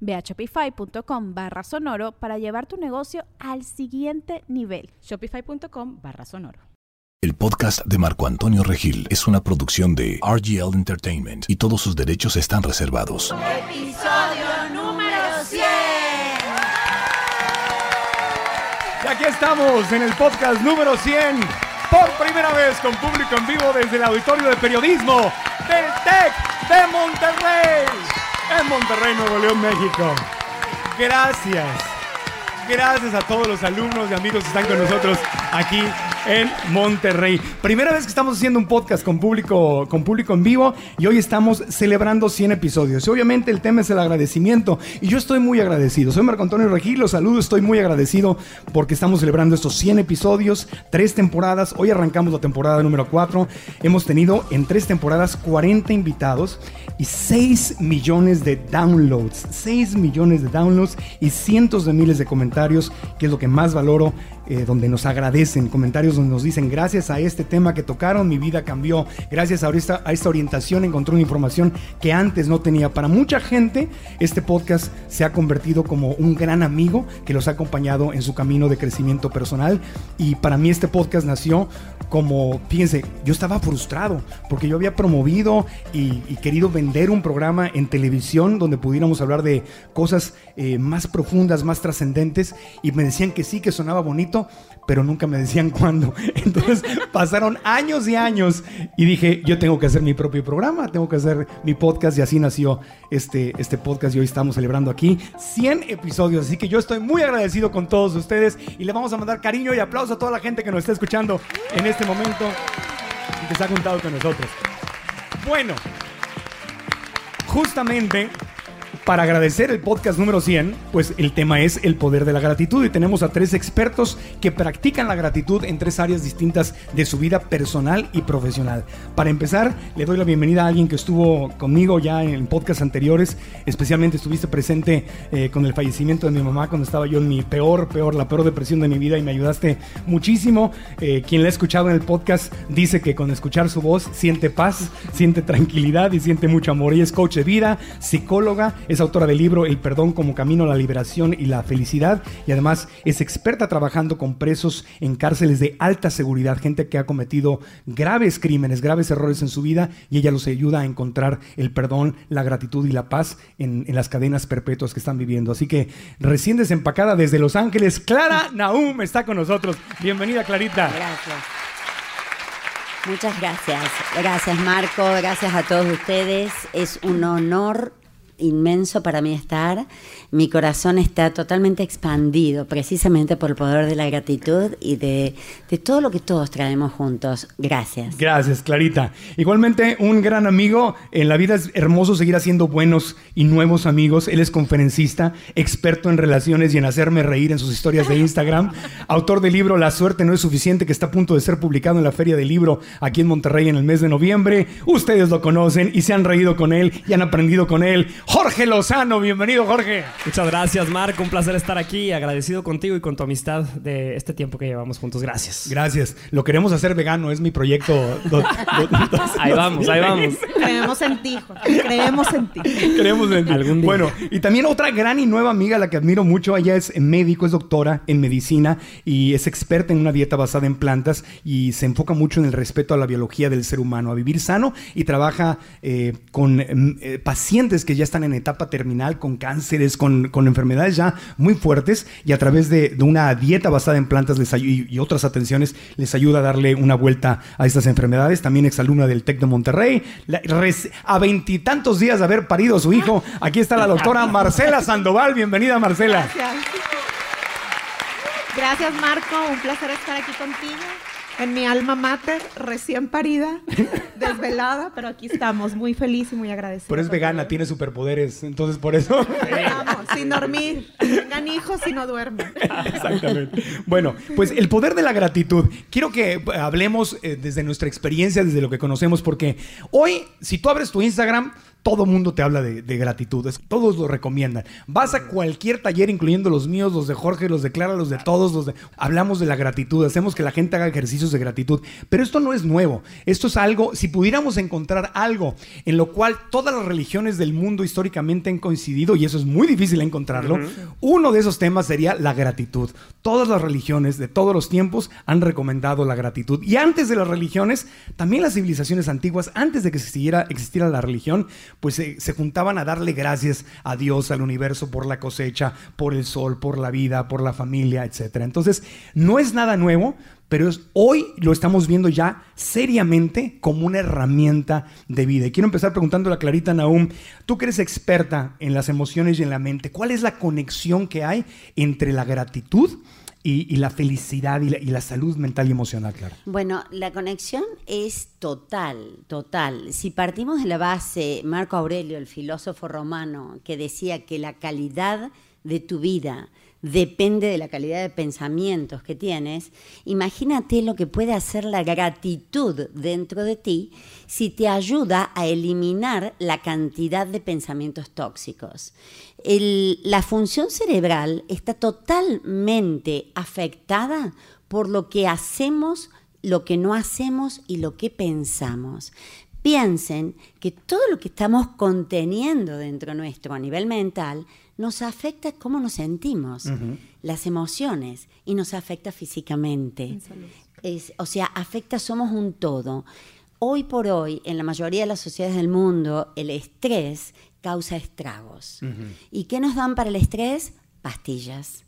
Ve a shopify.com barra sonoro para llevar tu negocio al siguiente nivel. Shopify.com barra sonoro. El podcast de Marco Antonio Regil es una producción de RGL Entertainment y todos sus derechos están reservados. Episodio número 100. Y aquí estamos en el podcast número 100, por primera vez con público en vivo desde el Auditorio de Periodismo del TEC de Monterrey en Monterrey, Nuevo León, México. Gracias. Gracias a todos los alumnos y amigos que están con nosotros aquí en Monterrey. Primera vez que estamos haciendo un podcast con público, con público en vivo y hoy estamos celebrando 100 episodios. Y obviamente el tema es el agradecimiento y yo estoy muy agradecido. Soy Marco Antonio Regil, los saludo, estoy muy agradecido porque estamos celebrando estos 100 episodios, tres temporadas. Hoy arrancamos la temporada número 4. Hemos tenido en tres temporadas 40 invitados y 6 millones de downloads. 6 millones de downloads y cientos de miles de comentarios, que es lo que más valoro eh, donde nos agradecen, comentarios donde nos dicen, gracias a este tema que tocaron, mi vida cambió, gracias a esta, a esta orientación encontré una información que antes no tenía. Para mucha gente, este podcast se ha convertido como un gran amigo que los ha acompañado en su camino de crecimiento personal. Y para mí este podcast nació como, fíjense, yo estaba frustrado porque yo había promovido y, querido vender un programa en televisión donde pudiéramos hablar de cosas eh, más profundas, más trascendentes, y me decían que sí, que sonaba bonito pero nunca me decían cuándo. Entonces pasaron años y años y dije, yo tengo que hacer mi propio programa, tengo que hacer mi podcast y así nació este, este podcast y hoy estamos celebrando aquí 100 episodios. Así que yo estoy muy agradecido con todos ustedes y le vamos a mandar cariño y aplauso a toda la gente que nos está escuchando en este momento y que se ha juntado con nosotros. Bueno, justamente para agradecer el podcast número 100, pues el tema es el poder de la gratitud y tenemos a tres expertos que practican la gratitud en tres áreas distintas de su vida personal y profesional. Para empezar, le doy la bienvenida a alguien que estuvo conmigo ya en podcasts anteriores, especialmente estuviste presente eh, con el fallecimiento de mi mamá cuando estaba yo en mi peor, peor, la peor depresión de mi vida y me ayudaste muchísimo. Eh, quien la ha escuchado en el podcast dice que con escuchar su voz siente paz, siente tranquilidad y siente mucho amor. Ella es coach de vida, psicóloga, es autora del libro El perdón como camino a la liberación y la felicidad y además es experta trabajando con presos en cárceles de alta seguridad, gente que ha cometido graves crímenes, graves errores en su vida y ella los ayuda a encontrar el perdón, la gratitud y la paz en, en las cadenas perpetuas que están viviendo. Así que recién desempacada desde Los Ángeles, Clara Naum está con nosotros. Bienvenida, Clarita. Gracias. Muchas gracias. Gracias Marco, gracias a todos ustedes. Es un honor inmenso para mí estar. Mi corazón está totalmente expandido precisamente por el poder de la gratitud y de, de, todo lo que todos traemos juntos. Gracias. Gracias, Clarita. Igualmente, un gran amigo. En la vida es hermoso seguir haciendo buenos y nuevos amigos. Él es conferencista, experto en relaciones y en hacerme reír en sus historias de Instagram. Autor del libro La suerte no es suficiente, que está a punto de ser publicado en la Feria del Libro aquí en Monterrey en el mes de noviembre. Ustedes lo conocen y se han reído con él y han aprendido con él. Jorge Lozano, bienvenido Jorge. Muchas gracias Marco, un placer estar aquí, agradecido contigo y con tu amistad de este tiempo que llevamos juntos. Gracias. Gracias. Lo queremos hacer vegano, es mi proyecto. ahí vamos, ahí vamos. Creemos en ti, Jorge. Creemos en ti. Creemos en ti. Algún día. Bueno, y también otra gran y nueva amiga, la que admiro mucho, ella es médico, es doctora en medicina y es experta en una dieta basada en plantas y se enfoca mucho en el respeto a la biología del ser humano, a vivir sano y trabaja eh, con eh, pacientes que ya están en etapa terminal con cánceres, con, enfermedades ya muy fuertes y a través de, una dieta basada en plantas les y, otras atenciones les ayuda a darle una vuelta a estas enfermedades. También exalumna del TEC de Monterrey. a veintitantos días de haber parido a su hijo, aquí está la doctora Marcela Sandoval. Bienvenida, Marcela. Gracias, Marco. Un placer estar aquí contigo en mi alma mater, recién parida, desvelada, pero aquí estamos, muy feliz y muy agradecida. Pero es vegana, tiene superpoderes, entonces por eso. Vamos, sin dormir. Tengan hijos y no duermen. Exactamente. Bueno, pues el poder de la gratitud. Quiero que hablemos eh, desde nuestra experiencia, desde lo que conocemos, porque hoy, si tú abres tu Instagram, todo mundo te habla de, gratitud, todos lo recomiendan. Vas a cualquier taller, incluyendo los míos, los de Jorge, los de Clara, los de todos, los de... Hablamos de la gratitud, hacemos que la gente haga ejercicios de gratitud, pero esto no es nuevo, esto es algo, si pudiéramos encontrar algo en lo cual todas las religiones del mundo históricamente han coincidido, y eso es muy difícil encontrarlo, uno de esos temas sería la gratitud. Todas las religiones de todos los tiempos han recomendado la gratitud. Y antes de las religiones, también las civilizaciones antiguas, antes de que existiera, existiera la religión, pues se, juntaban a darle gracias a Dios, al universo, por la cosecha, por el sol, por la vida, por la familia, etc. Entonces, no es nada nuevo, pero hoy lo estamos viendo ya seriamente como una herramienta de vida. Y quiero empezar preguntando a Clarita Naum, tú que eres experta en las emociones y en la mente, ¿cuál es la conexión que hay entre la gratitud y, la felicidad y la, salud mental y emocional, claro. Bueno, la conexión es total, total. Si partimos de la base, Marco Aurelio, el filósofo romano, que decía que la calidad de tu vida depende de la calidad de pensamientos que tienes, imagínate lo que puede hacer la gratitud dentro de ti si te ayuda a eliminar la cantidad de pensamientos tóxicos. La función cerebral está totalmente afectada por lo que hacemos, lo que no hacemos y lo que pensamos piensen que todo lo que estamos conteniendo dentro nuestro a nivel mental nos afecta cómo nos sentimos, las emociones, y nos afecta físicamente. o sea, afecta, somos un todo. Hoy por hoy, en la mayoría de las sociedades del mundo, el estrés causa estragos. ¿Y qué nos dan para el estrés? Pastillas,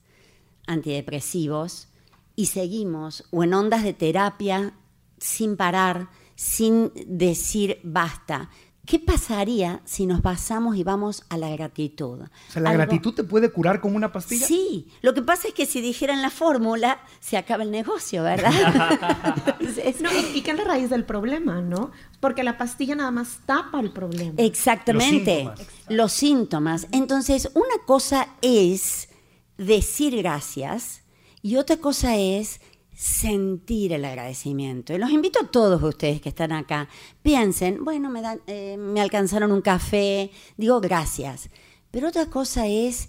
antidepresivos, y seguimos o en ondas de terapia sin parar, sin decir basta ¿Qué pasaría si nos basamos y vamos a la gratitud? O sea, ¿la gratitud te puede curar como una pastilla? Sí, lo que pasa es que si dijeran la fórmula, se acaba el negocio, ¿verdad? no, y, que es la raíz del problema, ¿no? Porque la pastilla nada más tapa el problema. Exactamente, los síntomas. Los síntomas. Entonces, una cosa es decir gracias y otra cosa es sentir el agradecimiento. Y los invito a todos ustedes que están acá, piensen, bueno, me, eh, me alcanzaron un café, digo gracias. Pero otra cosa es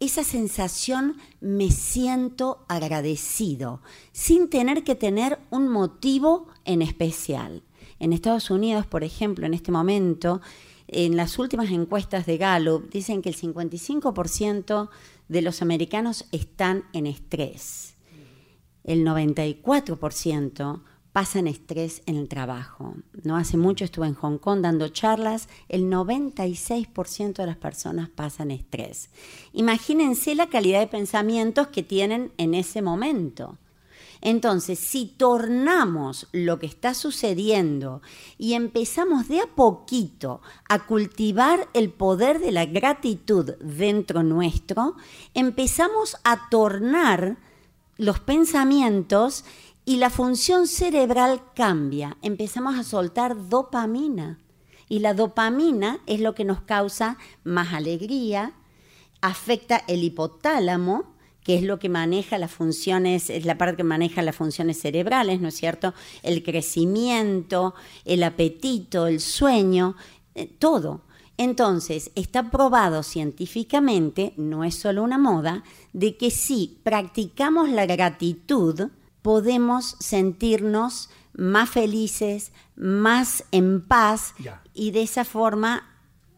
esa sensación, me siento agradecido, sin tener que tener un motivo en especial. En Estados Unidos, por ejemplo, en este momento, en las últimas encuestas de Gallup, dicen que el 55% de los americanos están en estrés el 94% pasan estrés en el trabajo. No hace mucho estuve en Hong Kong dando charlas, el 96% de las personas pasan estrés. Imagínense la calidad de pensamientos que tienen en ese momento. Entonces, si tornamos lo que está sucediendo y empezamos de a poquito a cultivar el poder de la gratitud dentro nuestro, empezamos a tornar los pensamientos y la función cerebral cambia. Empezamos a soltar dopamina. Y la dopamina es lo que nos causa más alegría, afecta el hipotálamo, que es lo que maneja las funciones, es la parte que maneja las funciones cerebrales, ¿no es cierto? El crecimiento, el apetito, el sueño, eh, todo. Entonces, está probado científicamente, no es solo una moda, de que si practicamos la gratitud, podemos sentirnos más felices, más en paz y de esa forma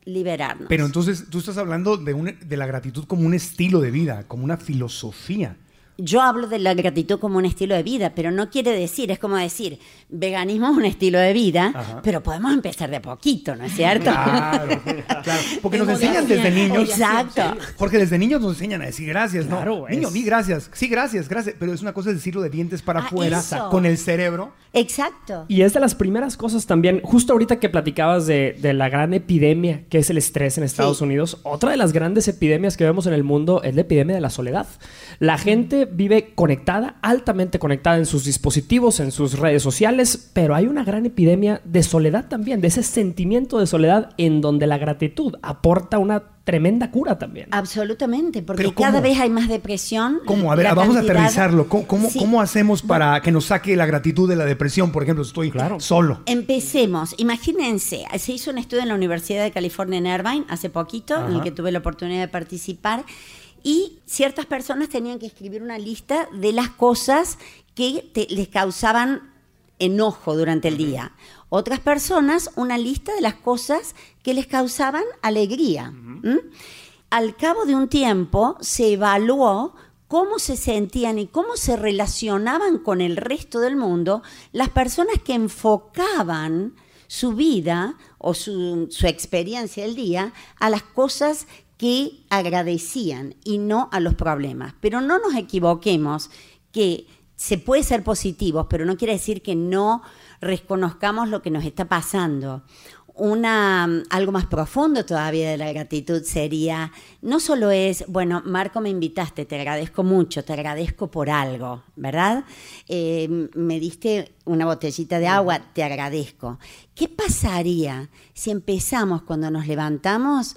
liberarnos. Pero entonces tú estás hablando de, de la gratitud como un estilo de vida, como una filosofía. Yo hablo de la gratitud como un estilo de vida, pero no quiere decir, es como decir, veganismo es un estilo de vida, pero podemos empezar de a poquito, ¿no es cierto? Claro, claro. Porque nos enseñan desde niños. Exacto. Porque desde niños nos enseñan a decir gracias, ¿no? Claro, Niño, es- di gracias. Sí, gracias, gracias. Pero es una cosa decirlo de dientes para Ah, afuera, con el cerebro. Exacto. Y es de las primeras cosas también, justo ahorita que platicabas de, de la gran epidemia que es el estrés en Estados Sí. Unidos, otra de las grandes epidemias que vemos en el mundo es la epidemia de la soledad. La gente vive conectada, altamente conectada en sus dispositivos, en sus redes sociales, pero hay una gran epidemia de soledad también, de ese sentimiento de soledad en donde la gratitud aporta una tremenda cura también. Absolutamente, porque cada vez hay más depresión. ¿Cómo? A ver, vamos a aterrizarlo. ¿Cómo, cómo, Sí. cómo hacemos para que nos saque la gratitud de la depresión? Por ejemplo, estoy Claro. solo. Empecemos. Imagínense, se hizo un estudio en la Universidad de California en Irvine hace poquito, en el que tuve la oportunidad de participar, y ciertas personas tenían que escribir una lista de las cosas que te- les causaban enojo durante el día. Otras personas una lista de las cosas que les causaban alegría. Al cabo de un tiempo se evaluó cómo se sentían y cómo se relacionaban con el resto del mundo las personas que enfocaban su vida o su, su experiencia del día a las cosas que agradecían y no a los problemas. Pero no nos equivoquemos que se puede ser positivos, pero no quiere decir que no reconozcamos lo que nos está pasando. Una, algo más profundo todavía de la gratitud sería, no solo es, bueno, Marco me invitaste, te agradezco mucho, te agradezco por algo, ¿verdad? Eh, me diste una botellita de agua, te agradezco. ¿Qué pasaría si empezamos cuando nos levantamos,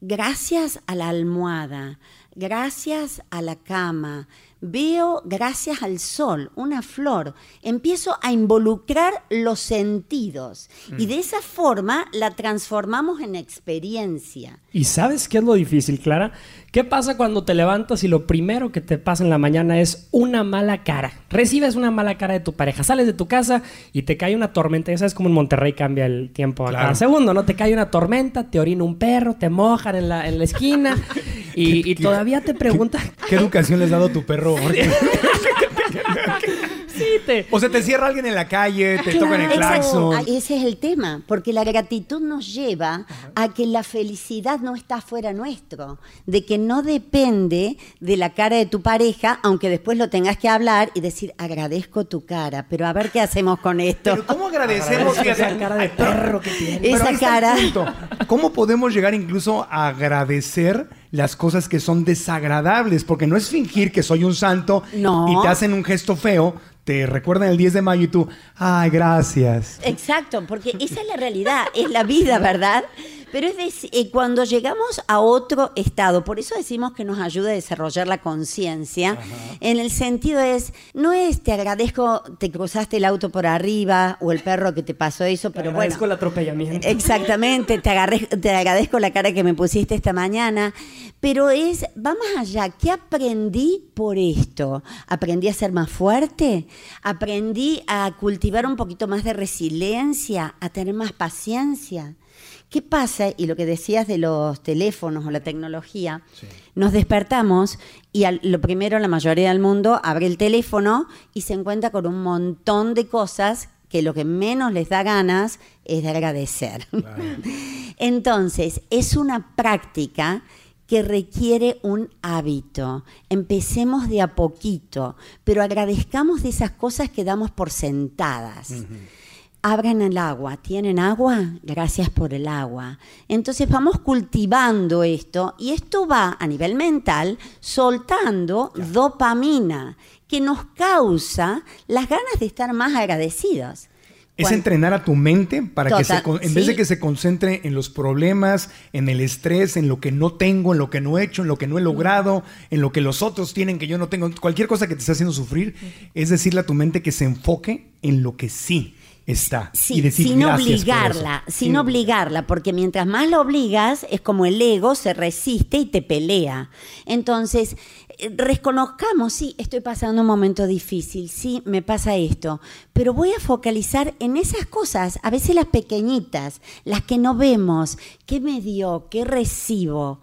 gracias a la almohada, gracias a la cama, veo gracias al sol, una flor, empiezo a involucrar los sentidos y de esa forma la transformamos en experiencia. ¿Y sabes qué es lo difícil, Clara? ¿Qué pasa cuando te levantas y lo primero que te pasa en la mañana es una mala cara? Recibes una mala cara de tu pareja, sales de tu casa y te cae una tormenta. Ya sabes cómo en Monterrey cambia el tiempo a cada segundo, ¿no? Te cae una tormenta, te orina un perro, te mojan en la, en la esquina y, y ¿Qué- todavía te preguntan... ¿Qué educación le has dado tu perro? O sea, te cierra alguien en la calle, te tocan el claxon. Ah, Ese es el tema, porque la gratitud nos lleva a que la felicidad no está fuera nuestro, de que no depende de la cara de tu pareja, aunque después lo tengas que hablar y decir, agradezco tu cara, pero a ver qué hacemos con esto. Pero ¿cómo agradecemos? Esa cara de perro que tiene. Esa cara. ¿Cómo podemos llegar incluso a agradecer las cosas que son desagradables? Porque no es fingir que soy un santo No. y te hacen un gesto feo, te recuerdan el 10 de mayo y tú, ay, gracias. Exacto, porque esa es la realidad, es la vida, ¿verdad? Pero es eh, cuando llegamos a otro estado, por eso decimos que nos ayuda a desarrollar la conciencia, en el sentido es, no es te agradezco, te cruzaste el auto por arriba o el perro que te pasó eso, pero bueno. Agradezco el atropellamiento. Exactamente, te, agarré- te agradezco la cara que me pusiste esta mañana, pero es, va más allá, ¿qué aprendí por esto? ¿Aprendí a ser más fuerte? ¿Aprendí a cultivar un poquito más de resiliencia, a tener más paciencia? ¿Qué pasa? Y lo que decías de los teléfonos o la tecnología, nos despertamos y al- lo primero, la mayoría del mundo abre el teléfono y se encuentra con un montón de cosas que lo que menos les da ganas es de agradecer. Entonces, es una práctica que requiere un hábito. Empecemos de a poquito, pero agradezcamos de esas cosas que damos por sentadas. Abran el agua. ¿Tienen agua? Gracias por el agua. Entonces vamos cultivando esto y esto va a nivel mental soltando dopamina que nos causa las ganas de estar más agradecidos. Es entrenar a tu mente para que se, en vez de que se concentre en los problemas, en el estrés, en lo que no tengo, en lo que no he hecho, en lo que no he logrado, en lo que los otros tienen que yo no tengo, cualquier cosa que te esté haciendo sufrir, es decirle a tu mente que se enfoque en lo que sí está. Sí, y decir sin obligarla, sin obligarla, porque mientras más lo obligas, es como el ego se resiste y te pelea. Entonces, reconozcamos, sí, estoy pasando un momento difícil, sí, me pasa esto, pero voy a focalizar en esas cosas, a veces las pequeñitas, las que no vemos, qué me dio, qué recibo.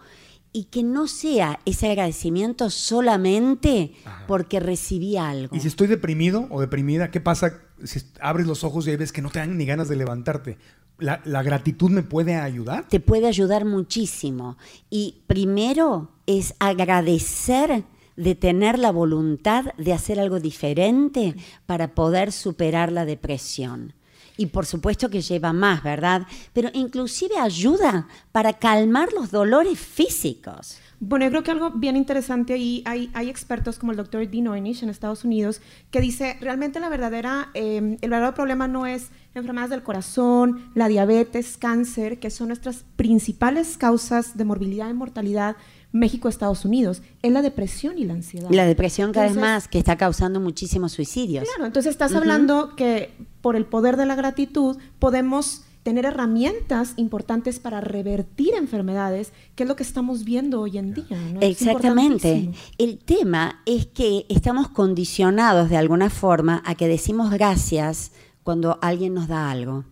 Y que no sea ese agradecimiento solamente porque recibí algo. Y si estoy deprimido o deprimida, ¿qué pasa si abres los ojos y ahí ves que no te dan ni ganas de levantarte? ¿La, la gratitud me puede ayudar? Te puede ayudar muchísimo. Y primero es agradecer de tener la voluntad de hacer algo diferente para poder superar la depresión. Y por supuesto que lleva más, ¿verdad? Pero inclusive ayuda para calmar los dolores físicos. Bueno, yo creo que algo bien interesante ahí, hay, hay expertos como el doctor Dean Ornish en Estados Unidos que dice, realmente la verdadera, eh, el verdadero problema no es enfermedades del corazón, la diabetes, cáncer, que son nuestras principales causas de morbilidad y mortalidad, México, Estados Unidos, es la depresión y la ansiedad. La depresión cada vez más, que está causando muchísimos suicidios. Claro, entonces estás hablando que por el poder de la gratitud podemos tener herramientas importantes para revertir enfermedades, que es lo que estamos viendo hoy en día. Exactamente. El tema es que estamos condicionados de alguna forma a que decimos gracias cuando alguien nos da algo.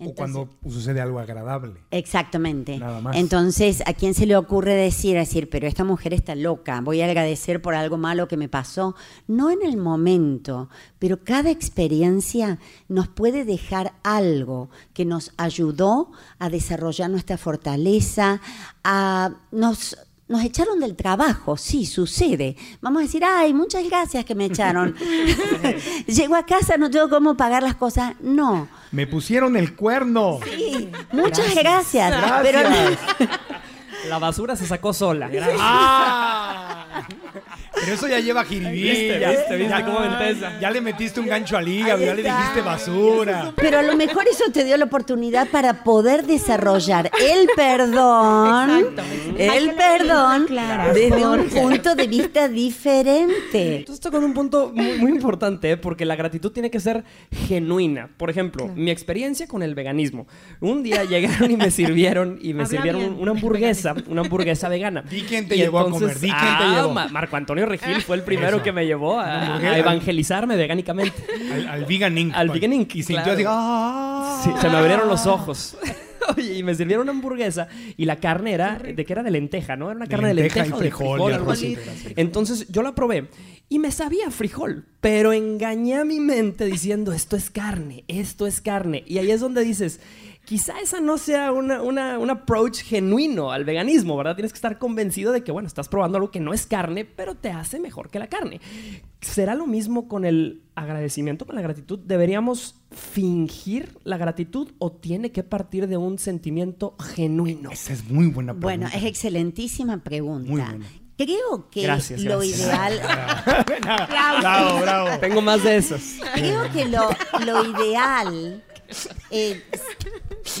O cuando sucede algo agradable. Exactamente. Nada más. Entonces, ¿a quién se le ocurre decir, decir, pero esta mujer está loca, voy a agradecer por algo malo que me pasó? No en el momento, pero cada experiencia nos puede dejar algo que nos ayudó a desarrollar nuestra fortaleza, a nos nos echaron del trabajo, sí, sucede. Vamos a decir, ay, muchas gracias que me echaron. Llego a casa, no tengo cómo pagar las cosas. No. Me pusieron el cuerno. Sí, muchas gracias. Gracias. Pero La basura se sacó sola. ¡Ah! Pero eso ya lleva jiribilla. ¿Viste, viste, viste Ya- cómo? Ya le metiste un gancho al hígado, ya le dijiste basura. Pero a lo mejor eso te dio la oportunidad para poder desarrollar el perdón, Exacto. El perdón claro. desde un punto de vista diferente. Entonces toca un punto muy, muy importante, ¿eh? porque la gratitud tiene que ser genuina. Por ejemplo, mi experiencia con el veganismo. Un día llegaron y me sirvieron y me Habla sirvieron bien una hamburguesa, una hamburguesa vegana. Di quién te Y llevó a comer, di quién te ah, llevó. Ma- Marco Antonio Regil fue el primero Eso. que me llevó a, evangelizarme vegánicamente. Al, al Vegan Inc. Al Vegan Inc, Y sintió claro. así, ¡ah! Sí, se me abrieron los ojos. Oye, y me sirvieron una hamburguesa y la carne era de que era de lenteja, ¿no? Era una carne de lenteja lenteja y o de frijol, y algo así. Entonces yo la probé y me sabía frijol, pero engañé a mi mente diciendo esto es carne, esto es carne. Y ahí es donde dices, quizá esa no sea una, una- un approach genuino al veganismo, ¿verdad? Tienes que estar convencido de que, bueno, estás probando algo que no es carne, pero te hace mejor que la carne. ¿Será lo mismo con el agradecimiento, con la gratitud? ¿Deberíamos fingir la gratitud o tiene que partir de un sentimiento genuino? Esa es muy buena pregunta. Bueno, es excelentísima pregunta. Muy buena. Creo que Gracias, lo gracias. ideal, bravo, bravo. Tengo más de esos. creo que lo, lo ideal, eh,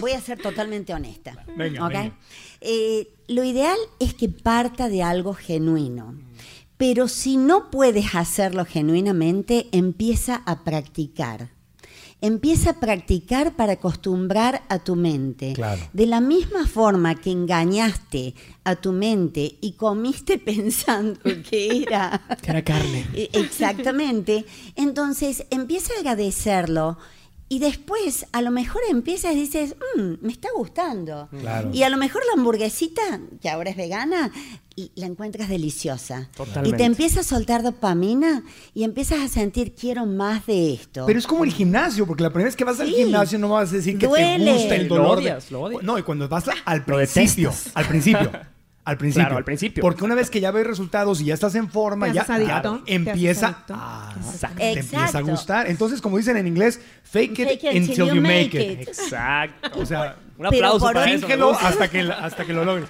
voy a ser totalmente honesta. Venga, venga. Eh, lo ideal es que parta de algo genuino. Pero si no puedes hacerlo genuinamente, empieza a practicar. Empieza a practicar para acostumbrar a tu mente. Claro. De la misma forma que engañaste a tu mente y comiste pensando que era Que era carne. Exactamente. Entonces empieza a agradecerlo y después a lo mejor empiezas y dices, "Mm, me está gustando. Claro. Y a lo mejor la hamburguesita, que ahora es vegana, y la encuentras deliciosa. Totalmente. Y te empieza a soltar dopamina y empiezas a sentir, quiero más de esto. Pero es como el gimnasio, porque la primera vez que vas al Sí. gimnasio no vas a decir que Duele. te gusta el Lo dolor. de- odias, lo odias. No, y cuando vas al Lo principio. Al principio. Al principio. Claro, al principio. Porque una vez que ya ves resultados y ya estás en forma, ya, adicto, empieza Exacto. te empieza a gustar. Entonces, como dicen en inglés, fake it, Fake it until, you make it. Exacto. O sea, Un aplauso para eso. hasta que, hasta que lo logres.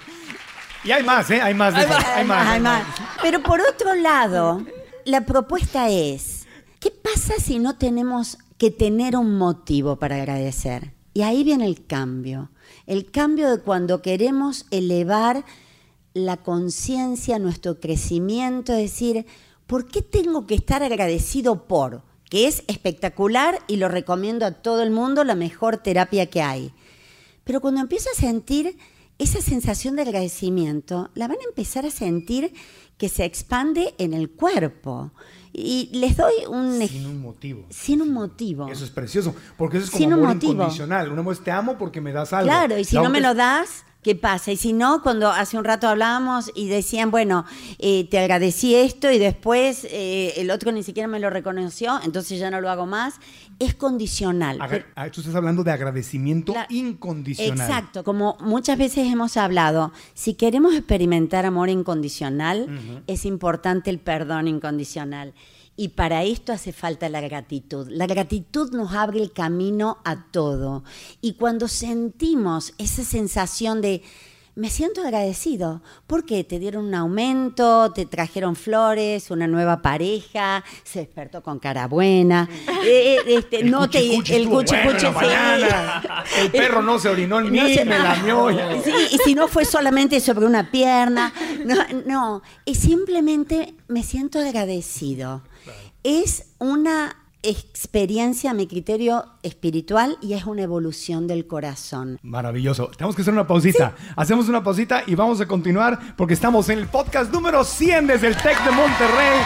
Y hay más, ¿eh? Hay más. de Hay eso. más, Hay más. Pero por otro lado, la propuesta es, ¿qué pasa si no tenemos que tener un motivo para agradecer? Y ahí viene el cambio. El cambio de cuando queremos elevar la conciencia, nuestro crecimiento, es decir, ¿por qué tengo que estar agradecido por? Que es espectacular y lo recomiendo a todo el mundo, la mejor terapia que hay. Pero cuando empiezo a sentir esa sensación de agradecimiento, la van a empezar a sentir que se expande en el cuerpo. Y les doy un Sin un motivo. sin un motivo. Eso es precioso. Porque eso es como Sin un amor motivo. incondicional. Un amor es te amo porque me das algo. Claro, y si La no me lo das, ¿Qué pasa? Y si no, cuando hace un rato hablábamos y decían, bueno, eh, te agradecí esto y después eh, el otro ni siquiera me lo reconoció, entonces ya no lo hago más, es condicional. Agra- ah, Tú estás hablando de agradecimiento La- incondicional. Exacto, como muchas veces hemos hablado, si queremos experimentar amor incondicional, es importante el perdón incondicional. Y para esto hace falta la gratitud. La gratitud nos abre el camino a todo. Y cuando sentimos esa sensación de, me siento agradecido, porque te dieron un aumento, te trajeron flores, una nueva pareja, se despertó con cara buena, eh, eh, este, El no te, cuchicuchi el estuvo bueno sí. El perro no se orinó en mí, No se- me lamió. Sí, y si no fue solamente sobre una pierna, no, no, es simplemente me siento agradecido. Es una experiencia, a mi criterio, espiritual y es una evolución del corazón. Maravilloso. Tenemos que hacer una pausita. Hacemos una pausita y vamos a continuar porque estamos en el podcast número 100 desde el TEC de Monterrey.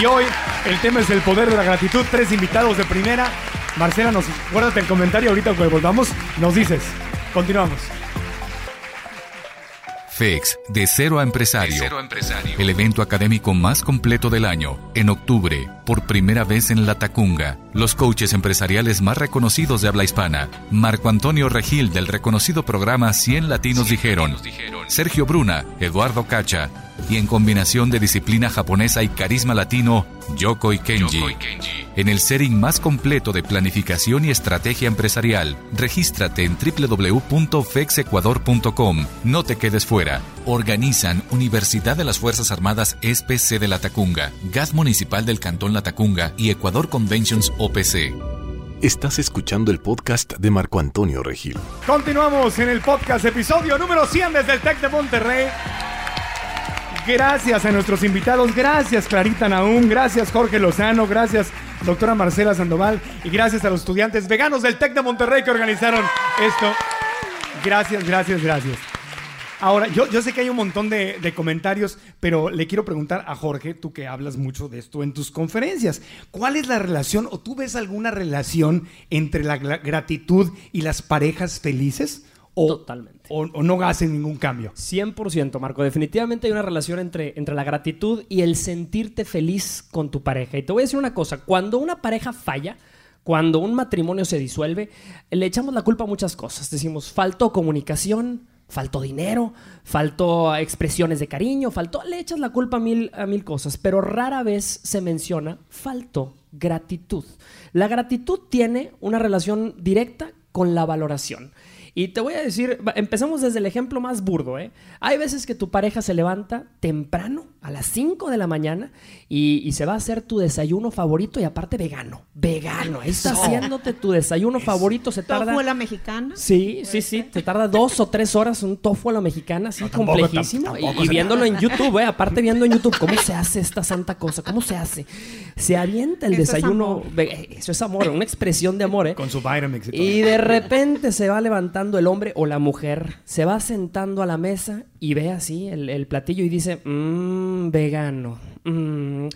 Y hoy el tema es el poder de la gratitud. Tres invitados de primera. Marcela, nos, guárdate el comentario ahorita cuando volvamos. Nos dices. Continuamos. FEX, de cero a empresario. El evento académico más completo del año. En octubre, por primera vez en La Tacunga. Los coaches empresariales más reconocidos de habla hispana. Marco Antonio Regil del reconocido programa 100 Latinos Dijeron. Sergio Bruna, Eduardo Cacha. Y en combinación de disciplina japonesa y carisma latino, Yoko y Kenji. En el setting más completo de planificación y estrategia empresarial, regístrate en www.fexecuador.com. No te quedes fuera. Organizan Universidad de las Fuerzas Armadas SPC de La Tacunga, Gas Municipal del Cantón La Tacunga y Ecuador Conventions OPC. Estás escuchando el podcast de Marco Antonio Regil. Continuamos en el podcast, episodio número 100 desde el TEC de Monterrey. Gracias a nuestros invitados, gracias Clarita Naum, gracias Jorge Lozano, gracias doctora Marcela Sandoval y gracias a los estudiantes veganos del TEC de Monterrey que organizaron esto. Gracias, gracias, gracias. Ahora, yo, sé que hay un montón de, comentarios, pero le quiero preguntar a Jorge, tú que hablas mucho de esto en tus conferencias, ¿cuál es la relación o tú ves alguna relación entre la gra- gratitud y las parejas felices? O, Totalmente. O, o no hacen ningún cambio. 100%, Marco. Definitivamente hay una relación entre, entre la gratitud y el sentirte feliz con tu pareja. Y te voy a decir una cosa, cuando una pareja falla, cuando un matrimonio se disuelve, le echamos la culpa a muchas cosas. Decimos, faltó comunicación, faltó dinero, faltó expresiones de cariño, faltó, le echas la culpa a mil, a mil cosas, pero rara vez se menciona, faltó gratitud. La gratitud tiene una relación directa con la valoración. Y te voy a decir, empezamos desde el ejemplo más burdo, ¿eh? Hay veces que tu pareja se levanta temprano, a las 5 de la mañana, y, y se va a hacer tu desayuno favorito y aparte vegano. Vegano. Ahí está haciéndote tu desayuno favorito, se tarda... Tofu a la mexicana. Sí, sí, sí. Te tarda dos o tres horas un tofu a la mexicana, así No, tampoco, complejísimo. y- tampoco y, se- viéndolo en YouTube, ¿eh? Aparte viendo en YouTube, ¿cómo se hace esta santa cosa? ¿Cómo se hace? Se avienta el Eso desayuno. Eso es amor, una expresión de amor, ¿eh? Con su Vitamix y todo. Y de repente se va levantando el hombre o la mujer, se va sentando a la mesa y ve así el, platillo y dice, mmm, vegano, mmm,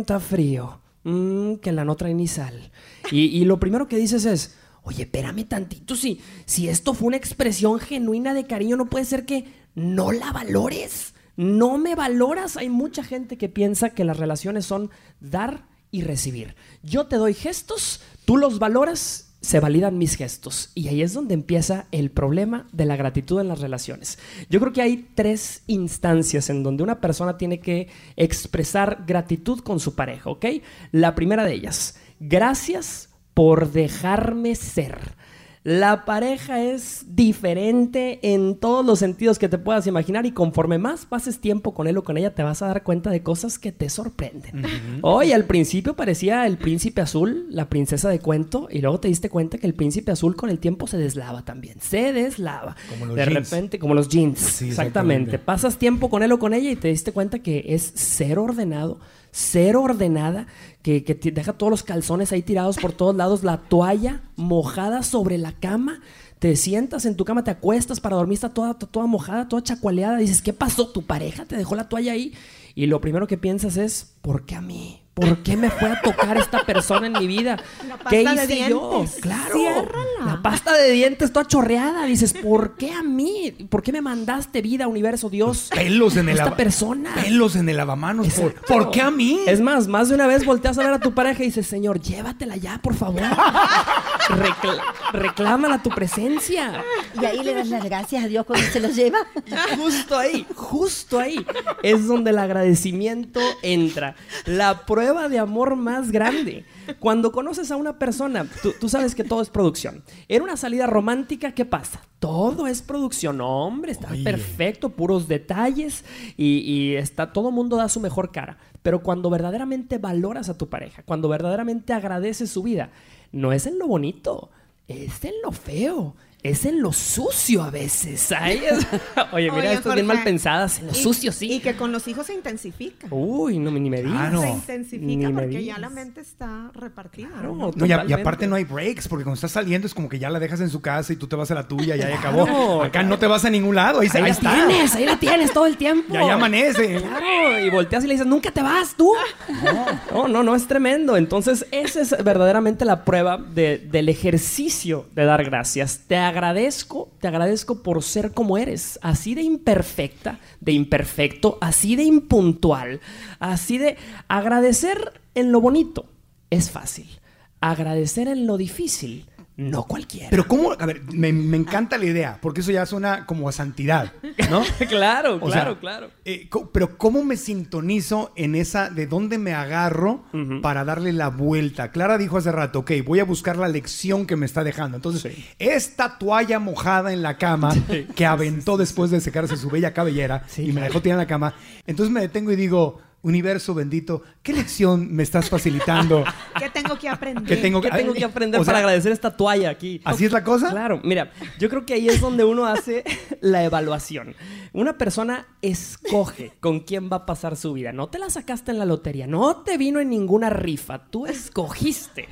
está frío, mmm, que la no trae ni sal. Y, y lo primero que dices es, oye, espérame tantito, si, si esto fue una expresión genuina de cariño, no puede ser que no la valores. No me valoras. Hay mucha gente que piensa que las relaciones son dar y recibir. Yo te doy gestos, tú los valoras, se validan mis gestos. Y ahí es donde empieza el problema de la gratitud en las relaciones. Yo creo que hay tres instancias en donde una persona tiene que expresar gratitud con su pareja, ¿ok? La primera de ellas, gracias por dejarme ser. La pareja es diferente en todos los sentidos que te puedas imaginar y conforme más pases tiempo con él o con ella te vas a dar cuenta de cosas que te sorprenden. Hoy al principio parecía el príncipe azul, la princesa de cuento y luego te diste cuenta que el príncipe azul con el tiempo se deslava también, se deslava. Como los de jeans. repente, como los jeans, Sí, exactamente. exactamente. Pasas tiempo con él o con ella y te diste cuenta que es cero ordenado, cero ordenada, que, deja todos los calzones ahí tirados por todos lados, la toalla mojada sobre la cama. Te sientas en tu cama, te acuestas para dormir, está toda, toda mojada, toda chacualeada. Dices, ¿qué pasó? ¿Tu pareja te dejó la toalla ahí? Y lo primero que piensas es, ¿por qué a mí? ¿Por qué me fue a tocar esta persona en mi vida? ¿Qué hice yo? Claro. La pasta de dientes toda chorreada. Dices, ¿por qué a mí? ¿Por qué me mandaste vida, universo, Dios? Pelos en el esta persona. Pelos en el lavamanos. ¿Por, Exacto. ¿por qué a mí? Es más, más de una vez volteas a ver a tu pareja y dices, Señor, llévatela ya, por favor. Recla- reclámala tu presencia. Y ahí le das las gracias a Dios cuando se lo lleva. Y justo ahí, justo ahí, es donde el agradecimiento entra. La prueba de amor más grande. Cuando conoces a una persona, tú, tú sabes que todo es producción. En una salida romántica, ¿qué pasa? Todo es producción. Hombre, está Oye. perfecto, puros detalles y, y está, todo mundo da su mejor cara. Pero cuando verdaderamente valoras a tu pareja, cuando verdaderamente agradeces su vida, no es en lo bonito, es en lo feo. Es en lo sucio a veces. Es- Oye, mira, esto es bien mal pensadas. En lo y- sucio, sí. Y que con los hijos se intensifica. Uy, no, ni me digas. Claro. Se intensifica porque ya la mente está repartida. Claro, ¿no? No, y, a- y totalmente. aparte no hay breaks, porque cuando estás saliendo es como que ya la dejas en su casa y tú te vas a la tuya, ya, ya Claro, acabó. Acá claro. no te vas a ningún lado, ahí, Ahí, ahí la está. tienes, ahí la tienes todo el tiempo. Ya, ya amanece. Claro, y volteas y le dices, nunca te vas tú. No, no, no, es tremendo. Entonces, esa es verdaderamente la prueba de- del ejercicio de dar gracias. Te agradezco, te agradezco por ser como eres, así de imperfecta, de imperfecto, así de impuntual, así de agradecer en lo bonito. Es fácil. Agradecer en lo difícil, no cualquiera. Pero cómo, a ver, me, me encanta la idea, porque eso ya suena como a santidad, ¿no? claro, O sea, claro, claro. eh, co- pero ¿cómo me sintonizo en esa, de dónde me agarro para darle la vuelta? Clara dijo hace rato, ok, voy a buscar la lección que me está dejando. Entonces, esta toalla mojada en la cama que aventó después de secarse su bella cabellera y me dejó tirada en la cama, entonces me detengo y digo, universo bendito, ¿qué lección me estás facilitando? ¿Qué tengo que aprender? ¿Qué tengo ¿Qué tengo que aprender O sea, para agradecer esta toalla aquí? ¿Así es la cosa? Claro, mira, yo creo que ahí es donde uno hace la evaluación. Una persona escoge con quién va a pasar su vida. No te la sacaste en la lotería, no te vino en ninguna rifa, tú escogiste.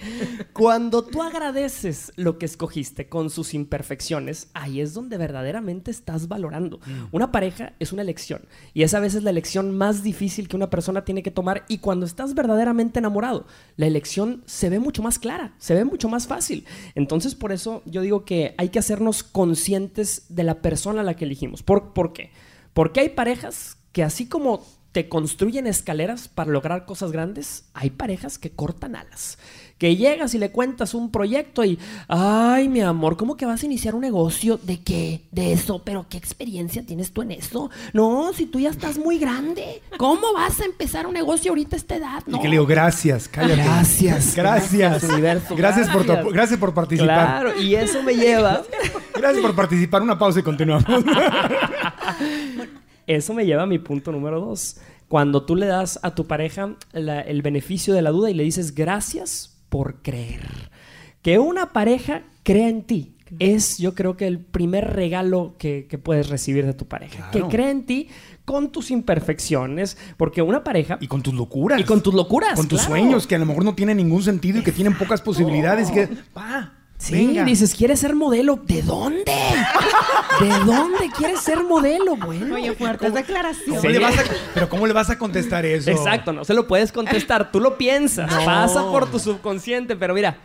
Cuando tú agradeces lo que escogiste con sus imperfecciones, ahí es donde verdaderamente estás valorando. Una pareja es una elección y es a veces la elección más difícil que una persona tiene que tomar y cuando estás verdaderamente enamorado, la elección se ve mucho más clara, se ve mucho más fácil. Entonces por eso yo digo que hay que hacernos conscientes de la persona a la que elegimos. ¿Por, ¿por qué? Porque hay parejas que así como te construyen escaleras para lograr cosas grandes, hay parejas que cortan alas. Que llegas y le cuentas un proyecto y, ay, mi amor, ¿cómo que vas a iniciar un negocio? ¿De qué? ¿De eso? ¿Pero qué experiencia tienes tú en eso? No, si tú ya estás muy grande, ¿cómo vas a empezar un negocio ahorita a esta edad? Y No. que le digo, gracias, cállate. Gracias, Gracias. gracias, universo, Gracias por, tu- gracias. gracias por participar. Claro, y eso me lleva Gracias por participar. Una pausa y continuamos. Eso me lleva a mi punto número dos. Cuando tú le das a tu pareja la- el beneficio de la duda y le dices gracias por creer. Que una pareja crea en ti. Es, yo creo que el primer regalo que, que puedes recibir de tu pareja. Claro. Que crea en ti con tus imperfecciones. Porque una pareja. y con tus locuras. Y con tus locuras. Con tus claro. sueños que a lo mejor no tienen ningún sentido y que tienen pocas posibilidades. Y que, pa, Sí, venga. dices, ¿quieres ser modelo? ¿De dónde? ¿De dónde quieres ser modelo? Bueno. Oye, fuertes declaraciones. ¿Cómo le vas a- pero ¿cómo le vas a contestar eso? Exacto, no se lo puedes contestar. Tú lo piensas, pasa por tu subconsciente, pero mira,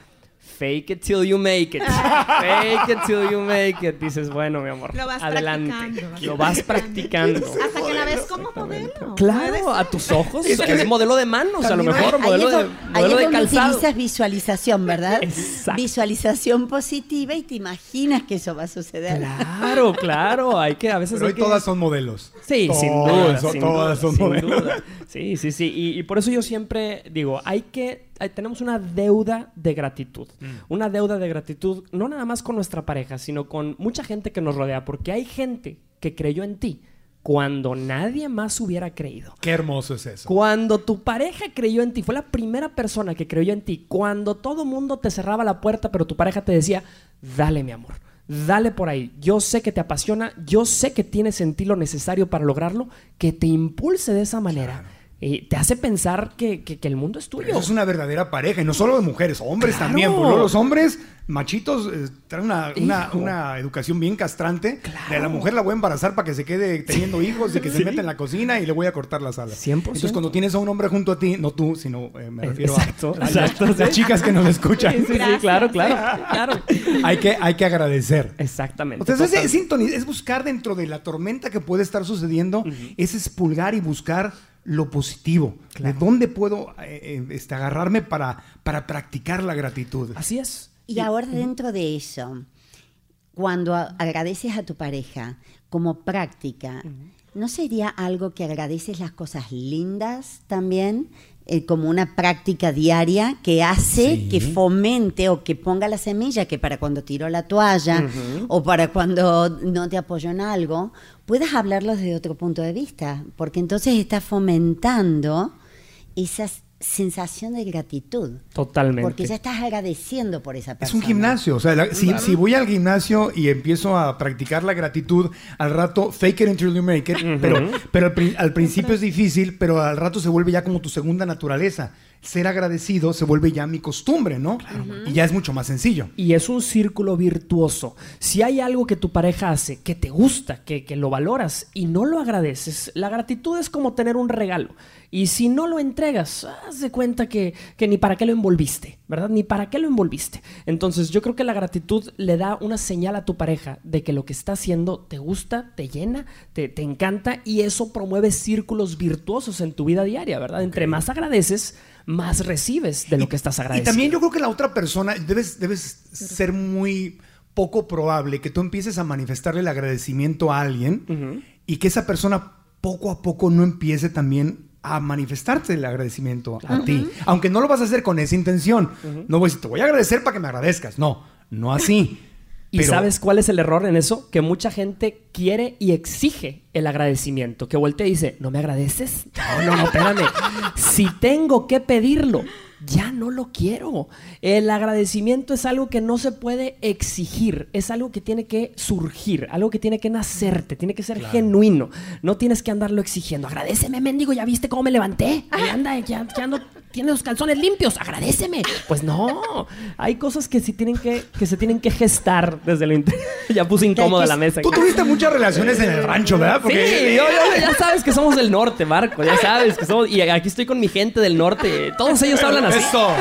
fake it till you make it. Fake it till you make it. Dices, bueno, mi amor, Lo vas adelante. practicando, vas Lo vas practicando. Hasta que la ves como modelo. Claro, a tus ojos Es es, que- modelo de manos, a lo mejor, Ahí modelo de, modelo de calzado. utilizas visualización, ¿verdad? Exacto. Visualización positiva y te imaginas que eso va a suceder. Claro, claro, hay que a veces Pero hay hoy que- todas son modelos. Sí, Todas sin duda. son- sin todas duda, son sin modelos. duda. Sí, sí, sí. Y, y por eso yo siempre digo, hay que, tenemos una deuda de gratitud. Mm. Una deuda de gratitud, no nada más con nuestra pareja, sino con mucha gente que nos rodea, porque hay gente que creyó en ti cuando nadie más hubiera creído. Qué hermoso es eso. Cuando tu pareja creyó en ti, fue la primera persona que creyó en ti. Cuando todo mundo te cerraba la puerta, pero tu pareja te decía, dale mi amor, dale por ahí. Yo sé que te apasiona, yo sé que tienes en ti lo necesario para lograrlo, que te impulse de esa manera. Y te hace pensar que, que- que el mundo es tuyo. Eso es una verdadera pareja, y no solo de mujeres, hombres Claro. también. Porque luego los hombres machitos eh, traen una, una- una educación bien castrante. De la mujer la voy a embarazar para que se quede teniendo hijos y que se meta en la cocina y le voy a cortar las alas. 100%. Entonces, cuando tienes a un hombre junto a ti, no tú, sino eh, me Eh, refiero exacto, a, a exacto, las, las sí. chicas que nos escuchan. Sí, sí, sí, claro, claro, claro. hay, que, hay que agradecer. Exactamente. Entonces, es, es, es buscar dentro de la tormenta que puede estar sucediendo, es expulgar y buscar lo positivo. ¿De dónde puedo eh, eh, este, agarrarme para, para practicar la gratitud? Así es. Y ahora dentro de eso, cuando agradeces a tu pareja como práctica, ¿no sería algo que agradeces las cosas lindas también? Eh, como una práctica diaria que hace Sí. que fomente o que ponga la semilla que para cuando tiró la toalla o para cuando no te apoyó en algo, puedas hablarlo desde otro punto de vista, porque entonces estás fomentando esa s- sensación de gratitud. Totalmente. Porque ya estás agradeciendo por esa Es persona. un gimnasio, o sea, la- si, si voy al gimnasio y empiezo a practicar la gratitud, al rato fake it until you make it, pero, pero al principio es difícil, pero al rato se vuelve ya como tu segunda naturaleza. Ser agradecido se vuelve ya mi costumbre, ¿no? Y ya es mucho más sencillo. Y es un círculo virtuoso. Si hay algo que tu pareja hace que te gusta, que, que lo valoras y no lo agradeces, la gratitud es como tener un regalo. Y si no lo entregas, haz de cuenta que, que ni para qué lo envolviste, ¿verdad? Ni para qué lo envolviste. Entonces yo creo que la gratitud le da una señal a tu pareja de que lo que está haciendo te gusta, te llena, te, te encanta y eso promueve círculos virtuosos en tu vida diaria, ¿verdad? Entre más agradeces, más recibes de lo que estás Y agradeciendo. también yo creo que la otra persona, debes, debes ser muy poco probable que tú empieces a manifestarle el agradecimiento a alguien y que esa persona poco a poco no empiece también a manifestarte el agradecimiento a ti. Aunque no lo vas a hacer con esa intención. No voy a decir, te voy a agradecer para que me agradezcas. No, no así. ¿Y Pero- sabes cuál es el error en eso? Que mucha gente quiere y exige el agradecimiento. Que voltea y dice, ¿no me agradeces? No, no, no, espérame. si tengo que pedirlo, ya no lo quiero. El agradecimiento es algo que no se puede exigir. Es algo que tiene que surgir, algo que tiene que nacerte, tiene que ser genuino. No tienes que andarlo exigiendo. Agradeceme, mendigo, ¿ya viste cómo me levanté? Ahí anda, ya, ya ando, tiene los calzones limpios, agradeceme. Pues no, hay cosas que, sí tienen que, que se tienen que gestar desde lo interior. ya puse incómoda la mesa. Tú tuviste muchas relaciones en el rancho, ¿verdad? Sí, yo- yo- ya sabes que somos del norte, Marco. Ya sabes que somos. Y aquí estoy con mi gente del norte. Todos ellos hablan así. Eso.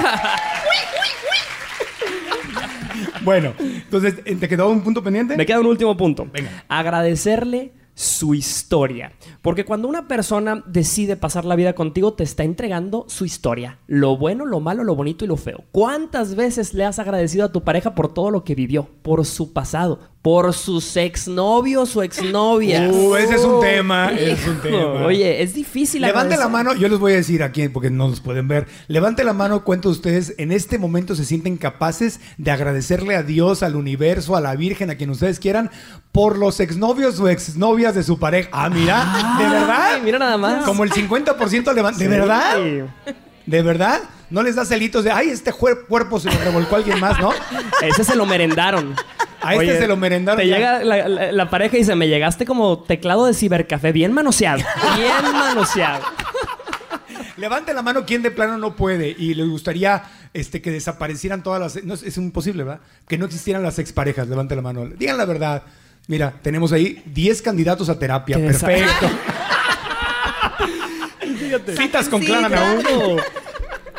bueno, entonces, ¿te quedó un punto pendiente? Me queda un último punto. Venga. Agradecerle su historia. Porque cuando una persona decide pasar la vida contigo, te está entregando su historia. Lo bueno, lo malo, lo bonito y lo feo. ¿Cuántas veces le has agradecido a tu pareja por todo lo que vivió? Por su pasado, por sus exnovios o exnovias. Uh, ese es un tema, es un tema. Oye, es difícil Levante la mano, yo les voy a decir aquí porque no los pueden ver. Levante la mano, ¿cuántos de ustedes en este momento se sienten capaces de agradecerle a Dios, al universo, a la Virgen, a quien ustedes quieran, por los exnovios o exnovias de su pareja? Ah, mira, ¿de verdad? Ay, mira nada más. Como el 50% levanta. ¿De verdad? ¿De verdad? ¿No les da celitos de, ay, este cuerpo se lo revolcó alguien más, no? Ese se lo merendaron. A este se lo merendaron Te ya. llega la, la- la pareja y dice, me llegaste como teclado de cibercafé, bien manoseado. Bien manoseado. Levante la mano quien de plano no puede y les gustaría este, que desaparecieran todas las... No, es- es imposible, ¿verdad? Que no existieran las exparejas. Levante la mano. Digan la verdad. Mira, tenemos ahí 10 candidatos a terapia. Perfecto. Citas con Clara Naú.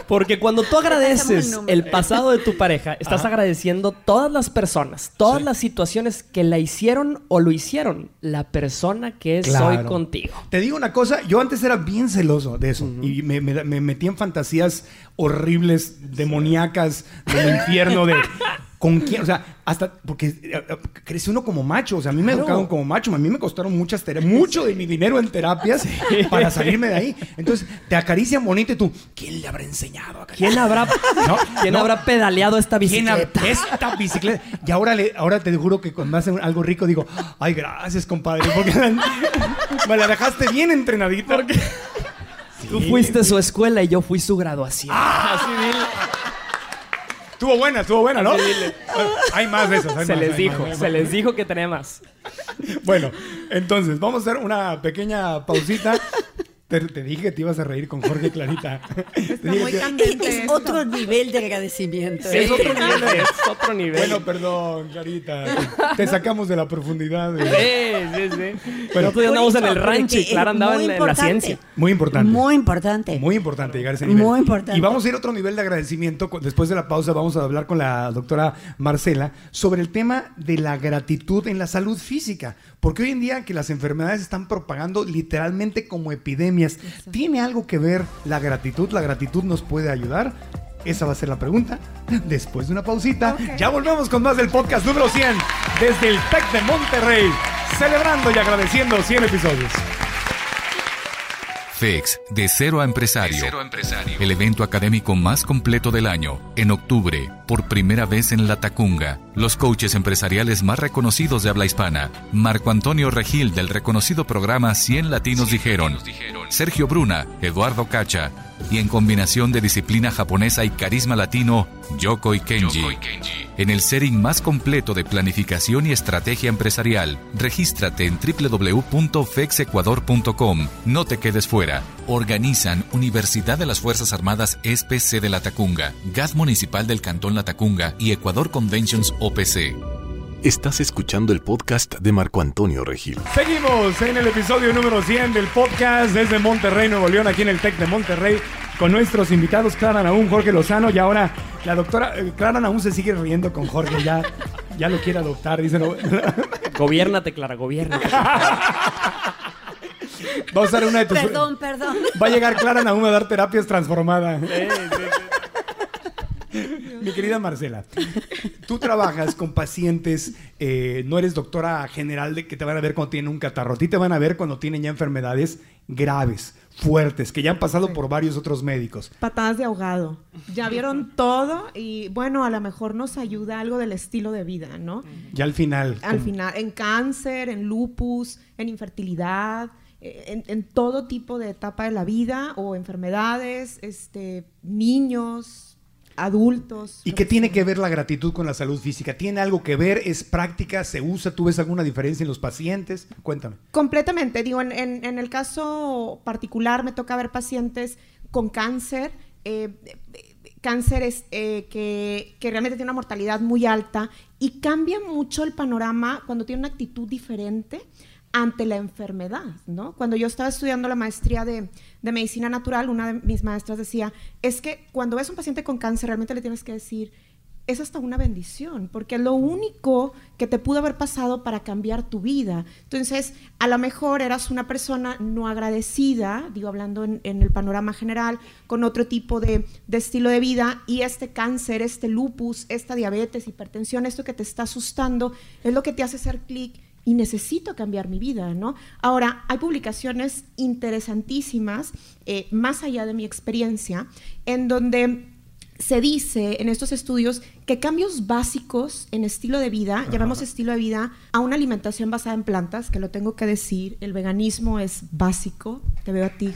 Porque cuando tú agradeces el pasado de tu pareja, estás agradeciendo todas las personas, todas las situaciones que la hicieron o lo hicieron, la persona que es hoy contigo. Te digo una cosa, yo antes era bien celoso de eso y me, me- me metí en fantasías horribles, demoníacas, del infierno, de con quién, o sea, hasta porque eh, eh, crece uno como macho, o sea, a mí me Claro. educaron como macho, a mí me costaron muchas terapias, mucho de mi dinero en terapias para salirme de ahí. Entonces, te acarician bonito y tú, ¿quién le habrá enseñado a? ¿Quién habrá, No, ¿quién no. habrá pedaleado esta ¿Quién hab- bicicleta? esta bicicleta. Y ahora, le, ahora te juro que cuando me hacen algo rico digo, ay, gracias, compadre, porque me la dejaste bien entrenadita. Tú fuiste su escuela y yo fui su graduación. Estuvo buena, estuvo buena, ¿no? Hay más de esos. hay se más, les dijo, más, se más. les dijo que tenía más. Bueno, entonces, vamos a hacer una pequeña pausita Te, dije que te ibas a reír con Jorge Clarita. Está muy es, otro nivel de agradecimiento. es, ¿eh? otro nivel, es otro nivel. Bueno, perdón, Clarita. Te sacamos de la profundidad. Sí, sí, sí. Bueno, nosotros andamos en el rancho y Clara andaba en, la ciencia. Muy importante. Muy importante. Muy importante llegar a ese nivel. Muy importante. Y vamos a ir a otro nivel de agradecimiento. Después de la pausa vamos a hablar con la doctora Marcela sobre el tema de la gratitud en la salud física. Porque hoy en día que las enfermedades están propagando literalmente como ¿tiene algo que ver la gratitud? ¿La gratitud nos puede ayudar? Esa va a ser la pregunta. Después de una pausita, ya volvemos con más del podcast número 100 desde el TEC de Monterrey, celebrando y agradeciendo 100 episodios. FEX, de cero a empresario. El evento académico más completo del año. En octubre, por primera vez en La Tacunga. Los coaches empresariales más reconocidos de habla hispana. Marco Antonio Regil del reconocido programa 100 Latinos dijeron. Sergio Bruna, Eduardo Cacha. Y en combinación de disciplina japonesa y carisma latino, Yoko y Kenji. En el setting más completo de planificación y estrategia empresarial, regístrate en www.fexecuador.com. No te quedes fuera. Organizan Universidad de las Fuerzas Armadas SPC de La Tacunga, Gas Municipal del Cantón La Tacunga y Ecuador Conventions OPC. Estás escuchando el podcast de Marco Antonio Regil. Seguimos en el episodio número 100 del podcast desde Monterrey, Nuevo León, aquí en el TEC de Monterrey, con nuestros invitados Clara Naún, Jorge Lozano y ahora la doctora eh, Clara Naún se sigue riendo con Jorge, ya, ya lo quiere adoptar, dice. No. Gobiérnate, Clara, gobiérnate. Vamos a dar una de tus... Perdón, perdón. Va a llegar Clara Naum a dar terapias transformadas. Sí, sí, Mi querida Marcela, tú trabajas con pacientes, eh, no eres doctora general de que te van a ver cuando tienen un catarro, a ti te van a ver cuando tienen ya enfermedades graves, fuertes, que ya han pasado por varios otros médicos. Patadas de ahogado. Ya vieron todo y bueno, a lo mejor nos ayuda algo del estilo de vida, ¿no? Ya al final. Al final, en cáncer, en lupus, en infertilidad, en, en, todo tipo de etapa de la vida o enfermedades, este, niños, adultos. ¿Y qué tiene que ver la gratitud con la salud física? ¿Tiene algo que ver? ¿Es práctica? ¿Se usa? ¿Tú ves alguna diferencia en los pacientes? Cuéntame. Completamente. Digo, en, el caso particular me toca ver pacientes con cáncer. Eh, cánceres eh, que, que, realmente tienen una mortalidad muy alta y cambia mucho el panorama cuando tiene una actitud diferente ante la enfermedad, ¿no? Cuando yo estaba estudiando la maestría de, medicina natural, una de mis maestras decía, es que cuando ves a un paciente con cáncer, realmente le tienes que decir, es hasta una bendición, porque es lo único que te pudo haber pasado para cambiar tu vida. Entonces, a lo mejor eras una persona no agradecida, digo, hablando en, el panorama general, con otro tipo de, de, estilo de vida, y este cáncer, este lupus, esta diabetes, hipertensión, esto que te está asustando, es lo que te hace hacer clic y necesito cambiar mi vida, ¿no? Ahora, hay publicaciones interesantísimas, eh, más allá de mi experiencia, en donde se dice en estos estudios que cambios básicos en estilo de vida, llamamos estilo de vida a una alimentación basada en plantas, que lo tengo que decir, el veganismo es básico, te veo a ti,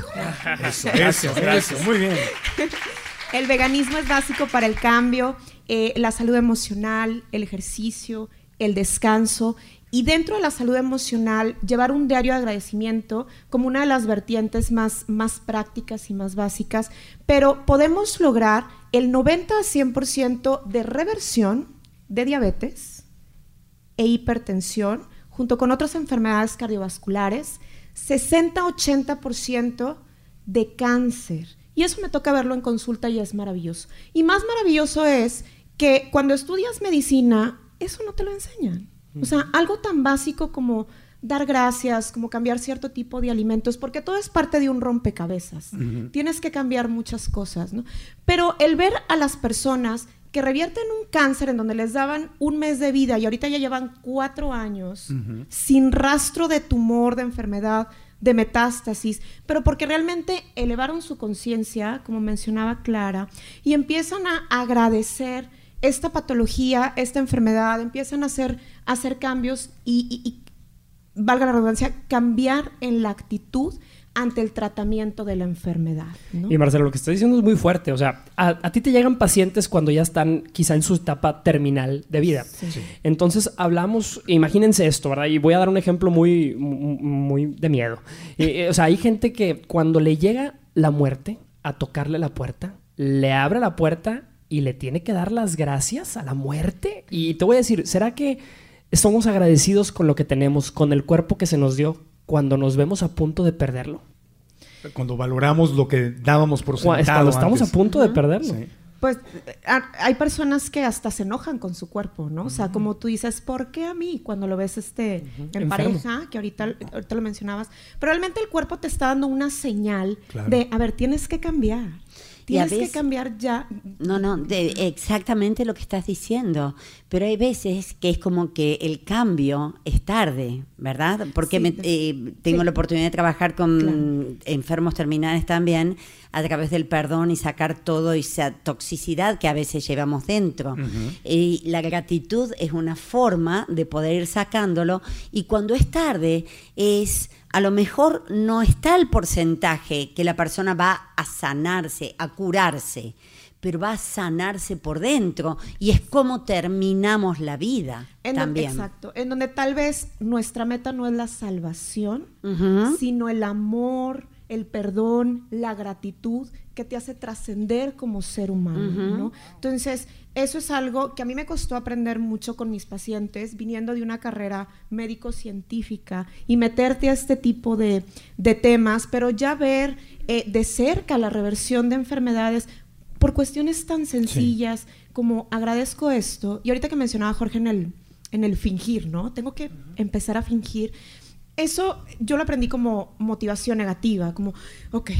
Eso, eso, eso, muy bien. el veganismo es básico para el cambio, eh, la salud emocional, el ejercicio, el descanso y dentro de la salud emocional, llevar un diario de agradecimiento como una de las vertientes más, más prácticas y más básicas, pero podemos lograr el 90 a 100% de reversión de diabetes e hipertensión, junto con otras enfermedades cardiovasculares, 60-80% de cáncer. Y eso me toca verlo en consulta y es maravilloso. Y más maravilloso es que cuando estudias medicina, eso no te lo enseñan. O sea, algo tan básico como dar gracias, como cambiar cierto tipo de alimentos, porque todo es parte de un rompecabezas. Tienes que cambiar muchas cosas, ¿no? Pero el ver a las personas que revierten un cáncer en donde les daban un mes de vida y ahorita ya llevan cuatro años sin rastro de tumor, de enfermedad, de metástasis, pero porque realmente elevaron su conciencia, como mencionaba Clara, y empiezan a agradecer esta patología, esta enfermedad, empiezan a hacer, hacer cambios y, valga la redundancia, cambiar en la actitud ante el tratamiento de la enfermedad. Y Marcelo, lo que estás diciendo es muy fuerte. O sea, a, ti te llegan pacientes cuando ya están quizá en su etapa terminal de vida. Entonces hablamos, imagínense esto, ¿verdad? Y voy a dar un ejemplo muy, muy de miedo. o sea, hay gente que cuando le llega la muerte a tocarle la puerta, le abre la puerta y le tiene que dar las gracias a la muerte. Y te voy a decir, ¿será que somos agradecidos con lo que tenemos, con el cuerpo que se nos dio? cuando nos vemos a punto de perderlo. Cuando valoramos lo que dábamos por sentado Cuando estamos a punto de perderlo. Pues hay personas que hasta se enojan con su cuerpo, ¿no? O sea, como tú dices, ¿por qué a mí? Cuando lo ves este, en pareja, que ahorita, ahorita lo mencionabas, pero realmente el cuerpo te está dando una señal de, a ver, tienes que cambiar. Tienes que cambiar ya. No, no, exactamente lo que estás diciendo. Pero hay veces que es como que el cambio es tarde, ¿verdad? Porque eh, tengo la oportunidad de trabajar con enfermos terminales también a través del perdón y sacar todo esa toxicidad que a veces llevamos dentro. Y la gratitud es una forma de poder ir sacándolo y cuando es tarde es a lo mejor no está el porcentaje que la persona va a sanarse, a curarse, pero va a sanarse por dentro y es como terminamos la vida también. exacto, en donde tal vez nuestra meta no es la salvación, sino el amor, el perdón, la gratitud que te hace trascender como ser humano, ¿no? Entonces, eso es algo que a mí me costó aprender mucho con mis pacientes, viniendo de una carrera médico-científica y meterte a este tipo de, temas, pero ya ver eh, de cerca la reversión de enfermedades por cuestiones tan sencillas como agradezco esto, y ahorita que mencionaba Jorge en el, en el fingir, ¿no? Tengo que empezar a fingir. Eso yo lo aprendí como motivación negativa, como, ok,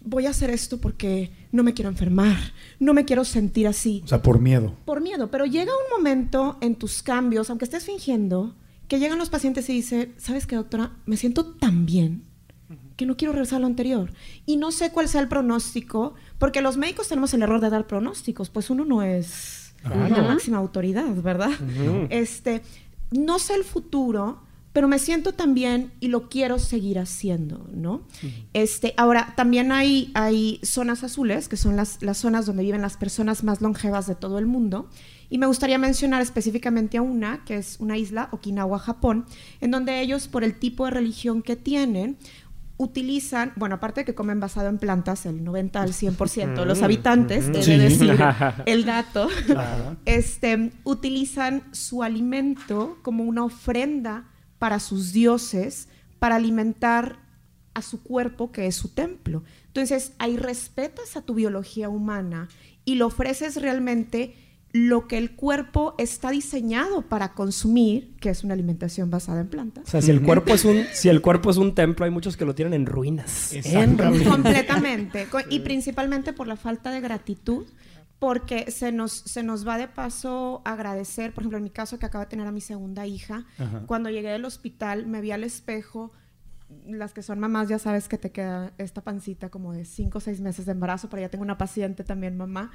voy a hacer esto porque no me quiero enfermar, no me quiero sentir así. O sea, por miedo. Por miedo, pero llega un momento en tus cambios, aunque estés fingiendo, que llegan los pacientes y dicen, ¿sabes qué, doctora? Me siento tan bien que no quiero regresar a lo anterior. Y no sé cuál sea el pronóstico, porque los médicos tenemos el error de dar pronósticos, pues uno no es la máxima autoridad, ¿verdad? Este, no sé el futuro, pero me siento también y lo quiero seguir haciendo, ¿no? este, ahora, también hay, hay zonas azules, que son las, las zonas donde viven las personas más longevas de todo el mundo. Y me gustaría mencionar específicamente a una, que es una isla, Okinawa, Japón, en donde ellos, por el tipo de religión que tienen, utilizan, bueno, aparte de que comen basado en plantas, el 90 al 100% de los habitantes, debe decir el dato, este, utilizan su alimento como una ofrenda para sus dioses, para alimentar a su cuerpo, que es su templo. Entonces, ahí respetas a tu biología humana y le ofreces realmente lo que el cuerpo está diseñado para consumir, que es una alimentación basada en plantas. O sea, si el cuerpo es un, si el cuerpo es un templo, hay muchos que lo tienen en ruinas. En Completamente. Y principalmente por la falta de gratitud porque se nos, se nos va de paso agradecer, por ejemplo, en mi caso que acabo de tener a mi segunda hija, cuando llegué del hospital me vi al espejo, las que son mamás ya sabes que te queda esta pancita como de cinco o seis meses de embarazo, pero ya tengo una paciente también mamá,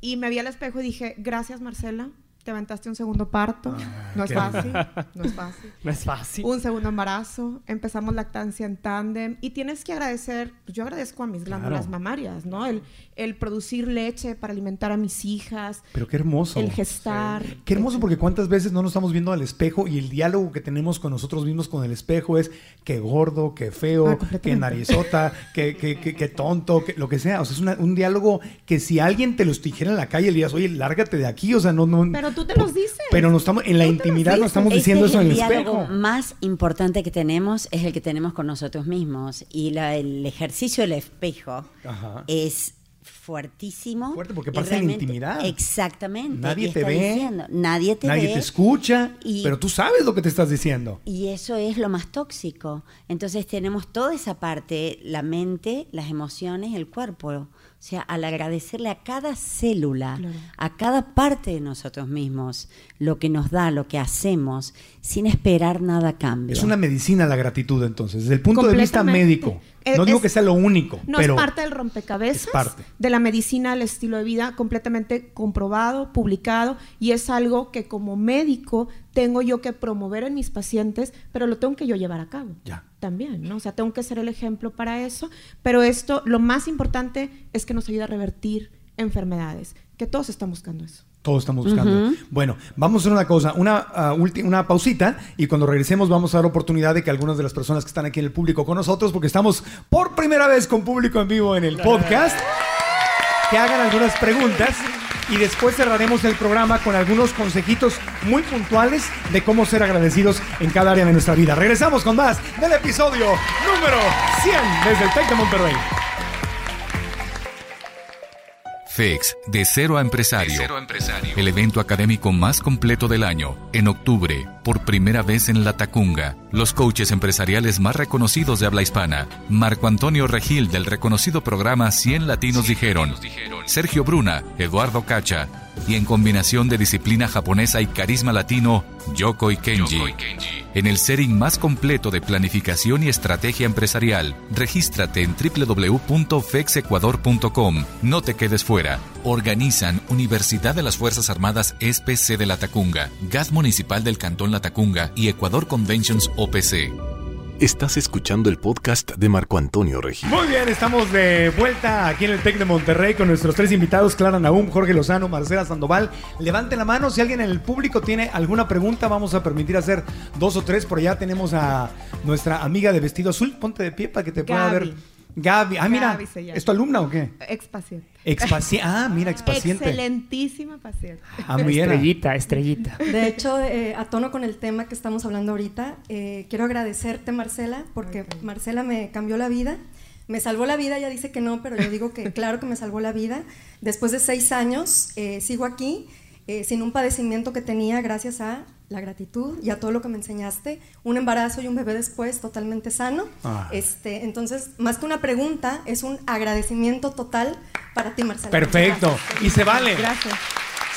y me vi al espejo y dije, gracias Marcela, te aventaste un segundo parto. Ah, no es fácil. No es fácil. no es fácil. Un segundo embarazo. Empezamos lactancia en tándem. Y tienes que agradecer, yo agradezco a mis glándulas mamarias, ¿no? El, el producir leche para alimentar a mis hijas. Pero qué hermoso. El gestar. Qué hermoso porque cuántas veces no nos estamos viendo al espejo y el diálogo que tenemos con nosotros mismos con el espejo es qué gordo, qué feo, ah, qué narizota, qué, qué, qué, tonto, lo que sea. O sea, es un diálogo que si alguien te los dijera en la calle, le dirías, oye, lárgate de aquí. O sea, no... no Pero tú te los dices. Pero no estamos, en la intimidad no estamos diciendo eso en el, espejo. El diálogo más importante que tenemos es el que tenemos con nosotros mismos. Y el ejercicio del espejo es fuertísimo. Fuerte porque pasa en la intimidad. Exactamente. Nadie te ve. nadie te nadie te escucha, pero tú sabes lo que te estás diciendo. Y eso es lo más tóxico. Entonces tenemos toda esa parte, la mente, las emociones, el cuerpo. O sea, al agradecerle a cada célula, a cada parte de nosotros mismos, lo que nos da, lo que hacemos, sin esperar nada a cambio. Es una medicina la gratitud, entonces, desde el punto de vista médico. No digo que sea lo único, no pero es parte del rompecabezas de la medicina, el estilo de vida completamente comprobado, publicado, y es algo que como médico tengo yo que promover en mis pacientes, pero lo tengo que yo llevar a cabo. Ya. También, ¿no? O sea, tengo que ser el ejemplo para eso, pero esto, lo más importante es que nos ayuda a revertir enfermedades, que todos están buscando eso. Todos estamos buscando. Bueno, vamos a hacer una cosa, una, uh, una pausita y cuando regresemos vamos a dar oportunidad de que algunas de las personas que están aquí en el público con nosotros, porque estamos por primera vez con público en vivo en el podcast, que hagan algunas preguntas y después cerraremos el programa con algunos consejitos muy puntuales de cómo ser agradecidos en cada área de nuestra vida. Regresamos con más del episodio número 100 desde el TEC de Monterrey. FEX, de cero a empresario. El evento académico más completo del año. En octubre, por primera vez en La Tacunga. Los coaches empresariales más reconocidos de habla hispana. Marco Antonio Regil del reconocido programa 100 Latinos Dijeron. Sergio Bruna, Eduardo Cacha. Y en combinación de disciplina japonesa y carisma latino, Yoko y Kenji. En el setting más completo de planificación y estrategia empresarial, regístrate en www.fexecuador.com. No te quedes fuera. Organizan Universidad de las Fuerzas Armadas SPC de La Tacunga, Gas Municipal del Cantón La Tacunga y Ecuador Conventions OPC. Estás escuchando el podcast de Marco Antonio Regil. Muy bien, estamos de vuelta aquí en el TEC de Monterrey con nuestros tres invitados, Clara Naum, Jorge Lozano, Marcela Sandoval. Levanten la mano si alguien en el público tiene alguna pregunta, vamos a permitir hacer dos o tres. Por allá tenemos a nuestra amiga de vestido azul. Ponte de pie para que te pueda Gaby. ver. Gaby. Ah, mira, Gaby se llama. ¿es tu alumna o qué? Expaciente. Expaciente. Ah, mira, expaciente. Excelentísima paciente. Ah, muy bien. Estrellita, estrellita. De hecho, eh, a tono con el tema que estamos hablando ahorita, eh, quiero agradecerte, Marcela, porque. Marcela me cambió la vida. Me salvó la vida, ella dice que no, pero yo digo que claro que me salvó la vida. Después de seis años, eh, sigo aquí, eh, sin un padecimiento que tenía gracias a la gratitud y a todo lo que me enseñaste. Un embarazo y un bebé después totalmente sano. Ah. Este, entonces, más que una pregunta, es un agradecimiento total para ti, Marcela. Perfecto. Gracias. Y se vale. Gracias.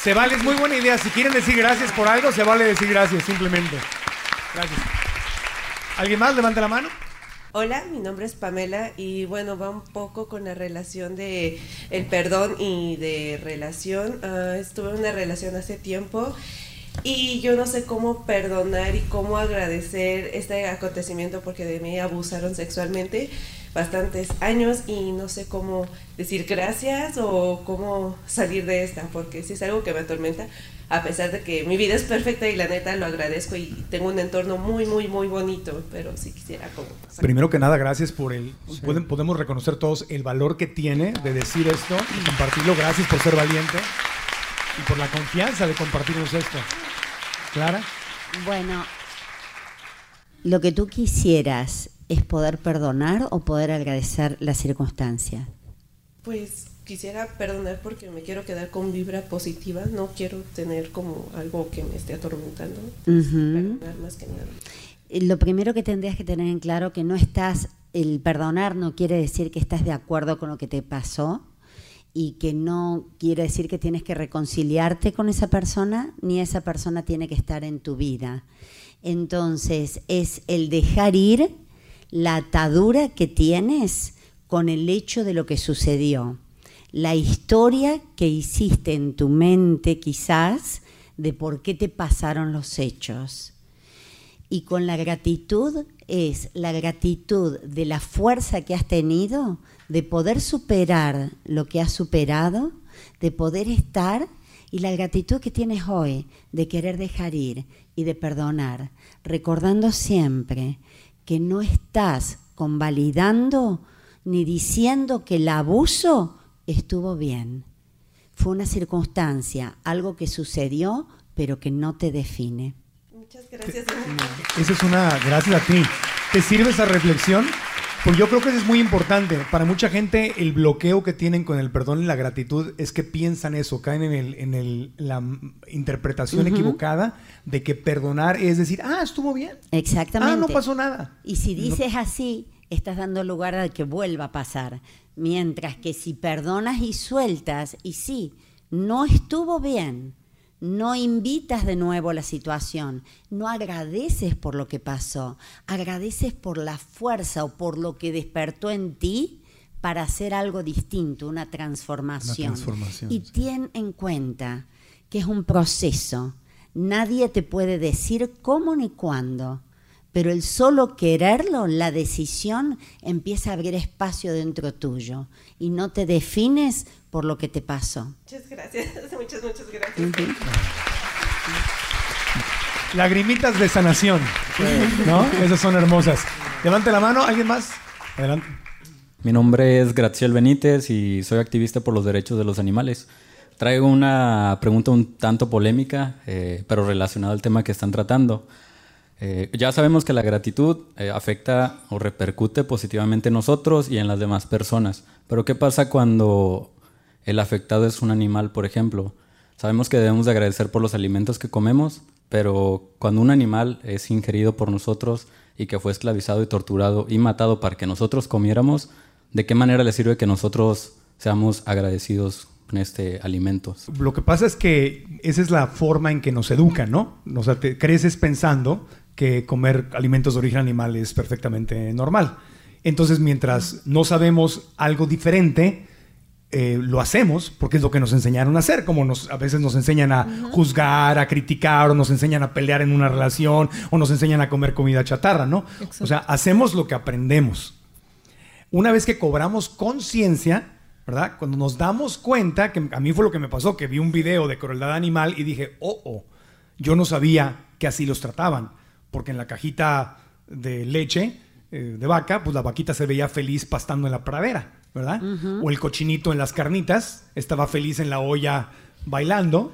Se vale, es muy buena idea. Si quieren decir gracias por algo, se vale decir gracias, simplemente. Gracias. ¿Alguien más? Levante la mano. Hola, mi nombre es Pamela y bueno, va un poco con la relación de el perdón y de relación. Ah, estuve en una relación hace tiempo y yo no sé cómo perdonar y cómo agradecer este acontecimiento porque de mí abusaron sexualmente bastantes años y no sé cómo decir gracias o cómo salir de esta porque si es algo que me atormenta a pesar de que mi vida es perfecta y la neta lo agradezco y tengo un entorno muy muy muy bonito pero sí quisiera como Primero que nada, gracias por el. pueden- podemos reconocer todos el valor que tiene de decir esto y compartirlo. Gracias por ser valiente y por la confianza de compartirnos esto. Clara. Bueno, lo que tú quisieras es poder perdonar o poder agradecer la circunstancia. Pues quisiera perdonar porque me quiero quedar con vibra positiva, no quiero tener como algo que me esté atormentando. Ujú. Perdonar más que nada. Eh, Lo primero que tendrías que tener en claro que no estás, el perdonar no quiere decir que estás de acuerdo con lo que te pasó y que no quiere decir que tienes que reconciliarte con esa persona ni esa persona tiene que estar en tu vida. Entonces es el dejar ir la atadura que tienes con el hecho de lo que sucedió, la historia que hiciste en tu mente quizás de por qué te pasaron los hechos. Y con la gratitud es la gratitud de la fuerza que has tenido de poder superar lo que has superado, de poder estar y la gratitud que tienes hoy de querer dejar ir y de perdonar, recordando siempre que no estás convalidando ni diciendo que el abuso estuvo bien. Fue una circunstancia, algo que sucedió, pero que no te define. Muchas gracias. Esa es una. Gracias a ti. ¿Te sirve esa reflexión? Pues yo creo que eso es muy importante. Para mucha gente, el bloqueo que tienen con el perdón y la gratitud es que piensan eso, caen en, el, en el- la interpretación equivocada de que perdonar es decir, ah, estuvo bien. Exactamente. Ah, no pasó nada. Y si No- dices así, estás dando lugar a que vuelva a pasar. Mientras que si perdonas y sueltas, y sí, no estuvo bien, no invitas de nuevo la situación, no agradeces por lo que pasó, agradeces por la fuerza o por lo que despertó en ti para hacer algo distinto, una transformación. Una transformación, y sí. ten en cuenta que es un proceso. Nadie te puede decir cómo ni cuándo, pero el solo quererlo, la decisión, empieza a abrir espacio dentro tuyo y no te defines por lo que te pasó. Muchas gracias, muchas, muchas gracias. Lagrimitas de sanación. ¿No? Esas son hermosas. Levante la mano, ¿alguien más? Adelante. Mi nombre es Graciel Benítez y soy activista por los derechos de los animales. Traigo una pregunta un tanto polémica, eh, pero relacionada al tema que están tratando. Eh, ya sabemos que la gratitud eh, afecta o repercute positivamente en nosotros y en las demás personas, pero ¿qué pasa cuando el afectado es un animal, por ejemplo? Sabemos que debemos de agradecer por los alimentos que comemos, pero cuando un animal es ingerido por nosotros y que fue esclavizado y torturado y matado para que nosotros comiéramos, ¿de qué manera le sirve que nosotros seamos agradecidos con este alimento? Lo que pasa es que esa es la forma en que nos educan, ¿no? O sea, te creces pensando que comer alimentos de origen animal es perfectamente normal. Entonces, mientras no sabemos algo diferente, eh, lo hacemos porque es lo que nos enseñaron a hacer, como nos, a veces nos enseñan a juzgar, a criticar, o nos enseñan a pelear en una relación, o nos enseñan a comer comida chatarra, ¿no? O sea, hacemos lo que aprendemos. Una vez que cobramos conciencia, ¿verdad? Cuando nos damos cuenta, que a mí fue lo que me pasó, que vi un video de crueldad animal y dije, oh, oh, yo no sabía que así los trataban, porque en la cajita de leche eh, de vaca, pues la vaquita se veía feliz pastando en la pradera, ¿verdad? O el cochinito en las carnitas estaba feliz en la olla bailando,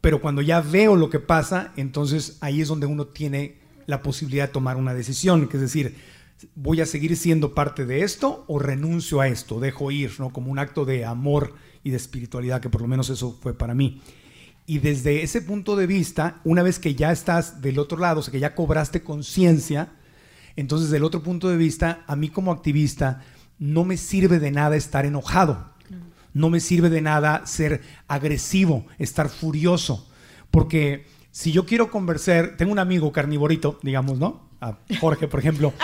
pero cuando ya veo lo que pasa, entonces ahí es donde uno tiene la posibilidad de tomar una decisión, que es decir, voy a seguir siendo parte de esto o renuncio a esto, dejo ir, ¿no? Como un acto de amor y de espiritualidad, que por lo menos eso fue para mí. Y desde ese punto de vista, una vez que ya estás del otro lado, o sea, que ya cobraste conciencia, entonces del otro punto de vista, a mí como activista, no me sirve de nada estar enojado. No me sirve de nada ser agresivo, estar furioso. Porque si yo quiero conversar, tengo un amigo carnivorito, digamos, ¿no? A Jorge, por ejemplo.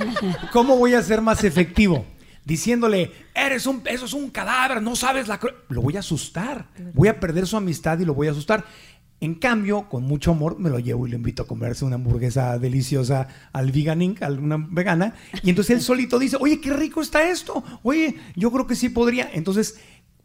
¿Cómo voy a ser más efectivo? Diciéndole, eres un, eso es un cadáver, no sabes la... cru-". Lo voy a asustar. Voy a perder su amistad y lo voy a asustar. En cambio, con mucho amor, me lo llevo y lo invito a comerse una hamburguesa deliciosa al veganing, a alguna vegana. Y entonces él solito dice, oye, qué rico está esto. Oye, yo creo que sí podría. Entonces,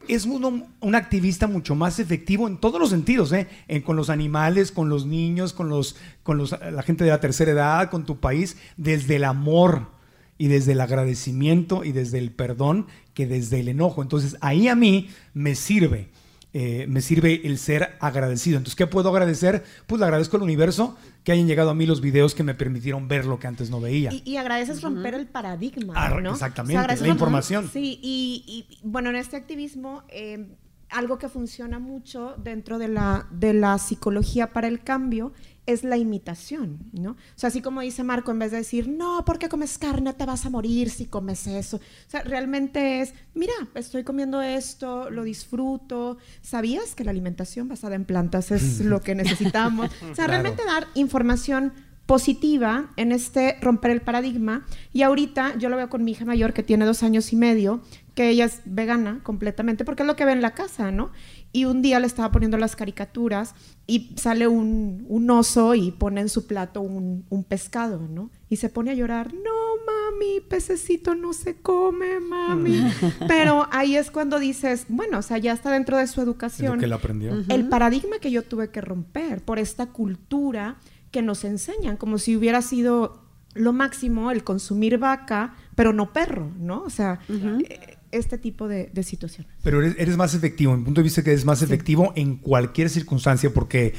es uno un activista mucho más efectivo en todos los sentidos, ¿eh? En- con los animales, con los niños, con, los, con los, la gente de la tercera edad, con tu país, desde el amor y desde el agradecimiento y desde el perdón que desde el enojo. Entonces ahí a mí me sirve, eh, me sirve el ser agradecido. Entonces, ¿qué puedo agradecer? Pues le agradezco al universo que hayan llegado a mí los videos que me permitieron ver lo que antes no veía. Y, y agradeces romper el paradigma, Ah, ¿no? exactamente, la información. Sí, y, y, bueno, en este activismo, eh, algo que funciona mucho dentro de la, de la psicología para el cambio es la imitación, ¿no? O sea, así como dice Marco, en vez de decir, no, porque comes carne, te vas a morir si comes eso. O sea, realmente es, mira, estoy comiendo esto, lo disfruto. ¿Sabías que la alimentación basada en plantas es lo que necesitamos? O sea, Claro. realmente dar información positiva en este romper el paradigma. Y ahorita yo lo veo con mi hija mayor que tiene dos años y medio, que ella es vegana completamente, porque es lo que ve en la casa, ¿no? Y un día le estaba poniendo las caricaturas y sale un, un oso y pone en su plato un, un pescado, ¿no? Y se pone a llorar, no, mami, pececito no se come, mami. Pero ahí es cuando dices, bueno, o sea, ya está dentro de su educación. Que él aprendió. El paradigma que yo tuve que romper por esta cultura que nos enseñan, como si hubiera sido lo máximo el consumir vaca, pero no perro, ¿no? O sea, eh, este tipo de, de situaciones. Pero eres, eres más efectivo, en mi punto de vista que eres más efectivo en cualquier circunstancia, porque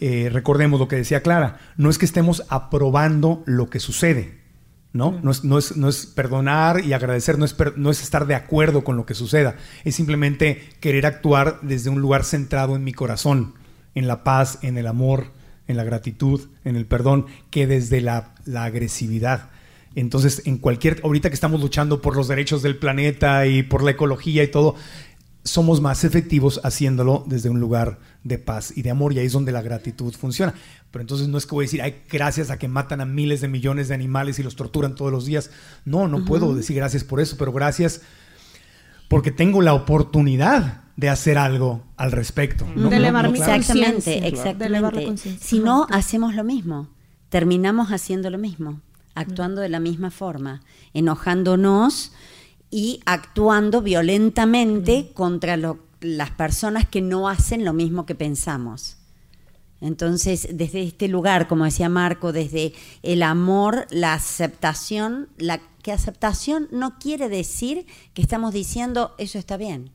eh, recordemos lo que decía Clara, no es que estemos aprobando lo que sucede, ¿no? No, es, no, es, no es perdonar y agradecer, no es, no es estar de acuerdo con lo que suceda, es simplemente querer actuar desde un lugar centrado en mi corazón, en la paz, en el amor, en la gratitud, en el perdón, que desde la, la agresividad. Entonces, en cualquier, ahorita que estamos luchando por los derechos del planeta y por la ecología y todo, somos más efectivos haciéndolo desde un lugar de paz y de amor y ahí es donde la gratitud funciona. Pero entonces no es que voy a decir, ay, gracias a que matan a miles de millones de animales y los torturan todos los días. No, no puedo decir gracias por eso, pero gracias porque tengo la oportunidad de hacer algo al respecto. de elevar mi Exactamente, exactamente. Si no, hacemos lo mismo. Terminamos haciendo lo mismo, actuando de la misma forma, enojándonos y actuando violentamente contra las personas que no hacen lo mismo que pensamos. Entonces, desde este lugar, como decía Marco, desde el amor, la aceptación, la que aceptación no quiere decir que estamos diciendo eso está bien.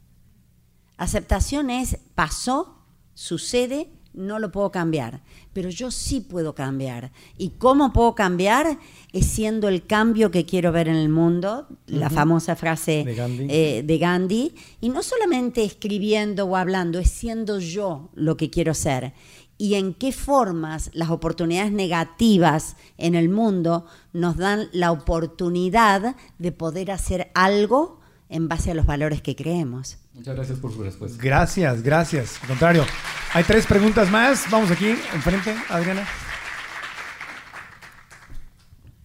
Aceptación es pasó, sucede, no lo puedo cambiar, pero yo sí puedo cambiar. ¿Y cómo puedo cambiar? Es siendo el cambio que quiero ver en el mundo, la famosa frase eh, de Gandhi. y no solamente escribiendo o hablando, es siendo yo lo que quiero ser. Y en qué formas las oportunidades negativas en el mundo nos dan la oportunidad de poder hacer algo en base a los valores que creemos. Muchas gracias por su respuesta. Gracias, gracias. Al contrario, hay tres preguntas más. Vamos aquí, enfrente, Adriana.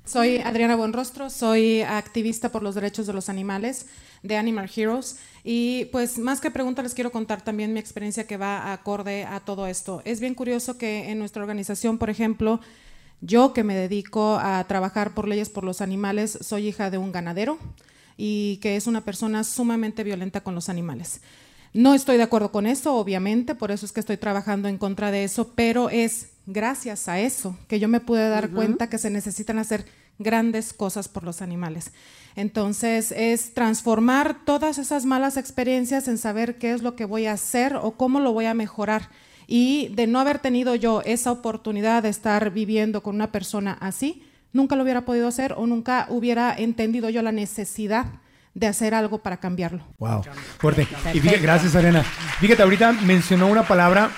Soy Adriana Buenrostro, soy activista por los derechos de los animales de Animal Heroes y pues más que pregunta les quiero contar también mi experiencia que va acorde a todo esto. Es bien curioso que en nuestra organización, por ejemplo, yo que me dedico a trabajar por leyes por los animales, soy hija de un ganadero y que es una persona sumamente violenta con los animales. No estoy de acuerdo con eso, obviamente, por eso es que estoy trabajando en contra de eso, pero es gracias a eso que yo me pude dar cuenta que se necesitan hacer grandes cosas por los animales. Entonces, es transformar todas esas malas experiencias en saber qué es lo que voy a hacer o cómo lo voy a mejorar. Y de no haber tenido yo esa oportunidad de estar viviendo con una persona así, nunca lo hubiera podido hacer o nunca hubiera entendido yo la necesidad de hacer algo para cambiarlo. Wow, fuerte. Y fíjate, gracias, Arena. Fíjate, ahorita mencionó una palabra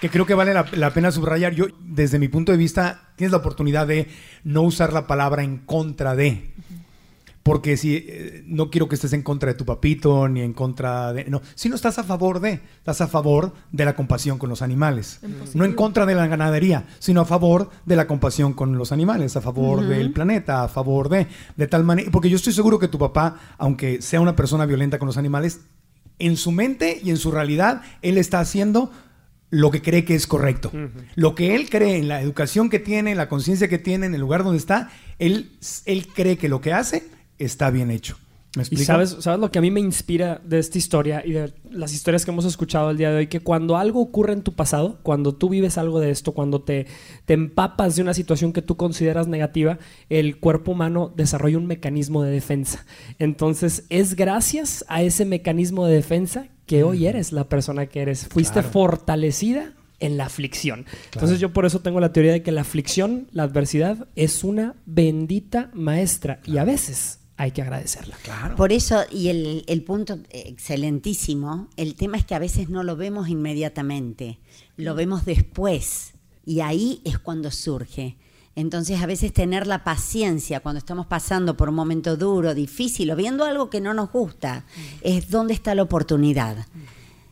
que creo que vale la, pena subrayar. Yo, desde mi punto de vista, tienes la oportunidad de no usar la palabra en contra de. Porque si eh, no quiero que estés en contra de tu papito ni en contra de. No, si no estás a favor de. Estás a favor de la compasión con los animales. No en contra de la ganadería, sino a favor de la compasión con los animales, a favor del planeta, a favor de. De tal manera. Porque yo estoy seguro que tu papá, aunque sea una persona violenta con los animales, en su mente y en su realidad, él está haciendo lo que cree que es correcto. Lo que él cree en la educación que tiene, en la conciencia que tiene, en el lugar donde está, él, él cree que lo que hace está bien hecho. ¿Me y sabes, sabes lo que a mí me inspira de esta historia y de las historias que hemos escuchado el día de hoy, que cuando algo ocurre en tu pasado, cuando tú vives algo de esto, cuando te, te empapas de una situación que tú consideras negativa, el cuerpo humano desarrolla un mecanismo de defensa. Entonces es gracias a ese mecanismo de defensa que hoy eres la persona que eres. Fuiste fortalecida en la aflicción. Entonces yo por eso tengo la teoría de que la aflicción, la adversidad, es una bendita maestra y a veces hay que agradecerla. Claro. Por eso, y el, punto excelentísimo, el tema es que a veces no lo vemos inmediatamente, lo vemos después, y ahí es cuando surge. Entonces, a veces tener la paciencia cuando estamos pasando por un momento duro, difícil, o viendo algo que no nos gusta, es dónde está la oportunidad.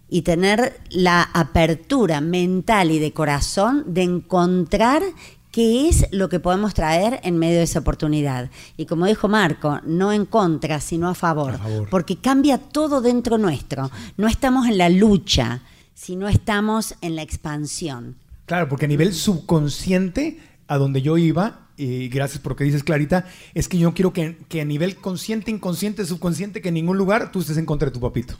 Y tener la apertura mental y de corazón de encontrar qué es lo que podemos traer en medio de esa oportunidad. Y como dijo Marco, no en contra, sino a favor, porque cambia todo dentro nuestro. No estamos en la lucha, sino estamos en la expansión. Claro, porque a nivel subconsciente, a donde yo iba, y gracias por lo que dices, Clarita, es que yo quiero que, que a nivel consciente, inconsciente, subconsciente, que en ningún lugar tú estés en contra de tu papito.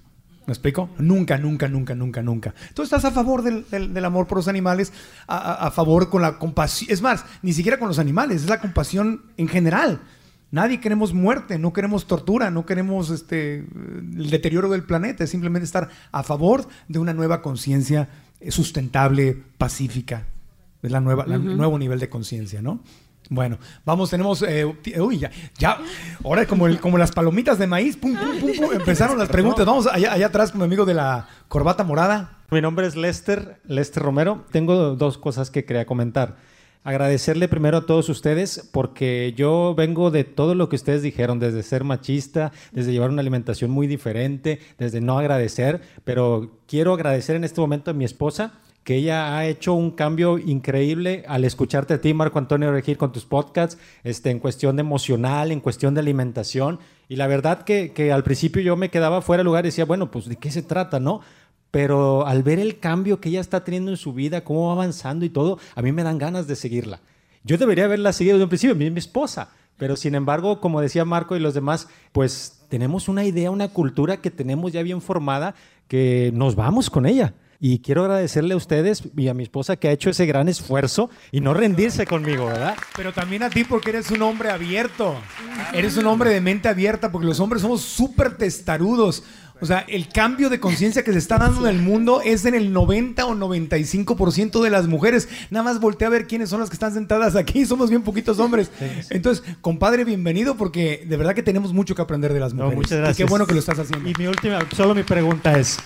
¿Me explico? Nunca, nunca, nunca, nunca, nunca. Tú estás a favor del, amor por los animales, a, favor con la compasión. Es más, ni siquiera con los animales, es la compasión en general. Nadie queremos muerte, no queremos tortura, no queremos este, el deterioro del planeta, es simplemente estar a favor de una nueva conciencia sustentable, pacífica. Es la nueva, el nuevo nivel de conciencia, ¿no? Bueno, vamos, tenemos. Eh, uy, ya, ya. Ahora, como, el, como las palomitas de maíz, pum, pum, pum, pum empezaron las preguntas. Vamos allá, allá atrás con mi amigo de la corbata morada. Mi nombre es Lester, Lester Romero. Tengo dos cosas que quería comentar. agradecerle primero a todos ustedes porque yo vengo de todo lo que ustedes dijeron, desde ser machista, desde llevar una alimentación muy diferente, desde no agradecer, pero quiero agradecer en este momento a mi esposa que ella ha hecho un cambio increíble al escucharte a ti, Marco Antonio Regir, con tus podcasts, este, en cuestión emocional, en cuestión de alimentación. Y la verdad que, que al principio yo me quedaba fuera de lugar y decía, bueno, pues de qué se trata, ¿no? Pero al ver el cambio que ella está teniendo en su vida, cómo va avanzando y todo, a mí me dan ganas de seguirla. Yo debería haberla seguido desde un principio, mi, mi esposa. Pero sin embargo, como decía Marco y los demás, pues tenemos una idea, una cultura que tenemos ya bien formada, que nos vamos con ella. Y quiero agradecerle a ustedes y a mi esposa que ha hecho ese gran esfuerzo y no rendirse conmigo, ¿verdad? Pero también a ti porque eres un hombre abierto. Eres un hombre de mente abierta porque los hombres somos súper testarudos. O sea, el cambio de conciencia que se está dando en el mundo es en el 90 o 95% de las mujeres. Nada más voltea a ver quiénes son las que están sentadas aquí. Somos bien poquitos hombres. Entonces, compadre, bienvenido porque de verdad que tenemos mucho que aprender de las No, mujeres. muchas Y gracias. qué bueno que lo estás haciendo. Y mi última, solo mi pregunta es,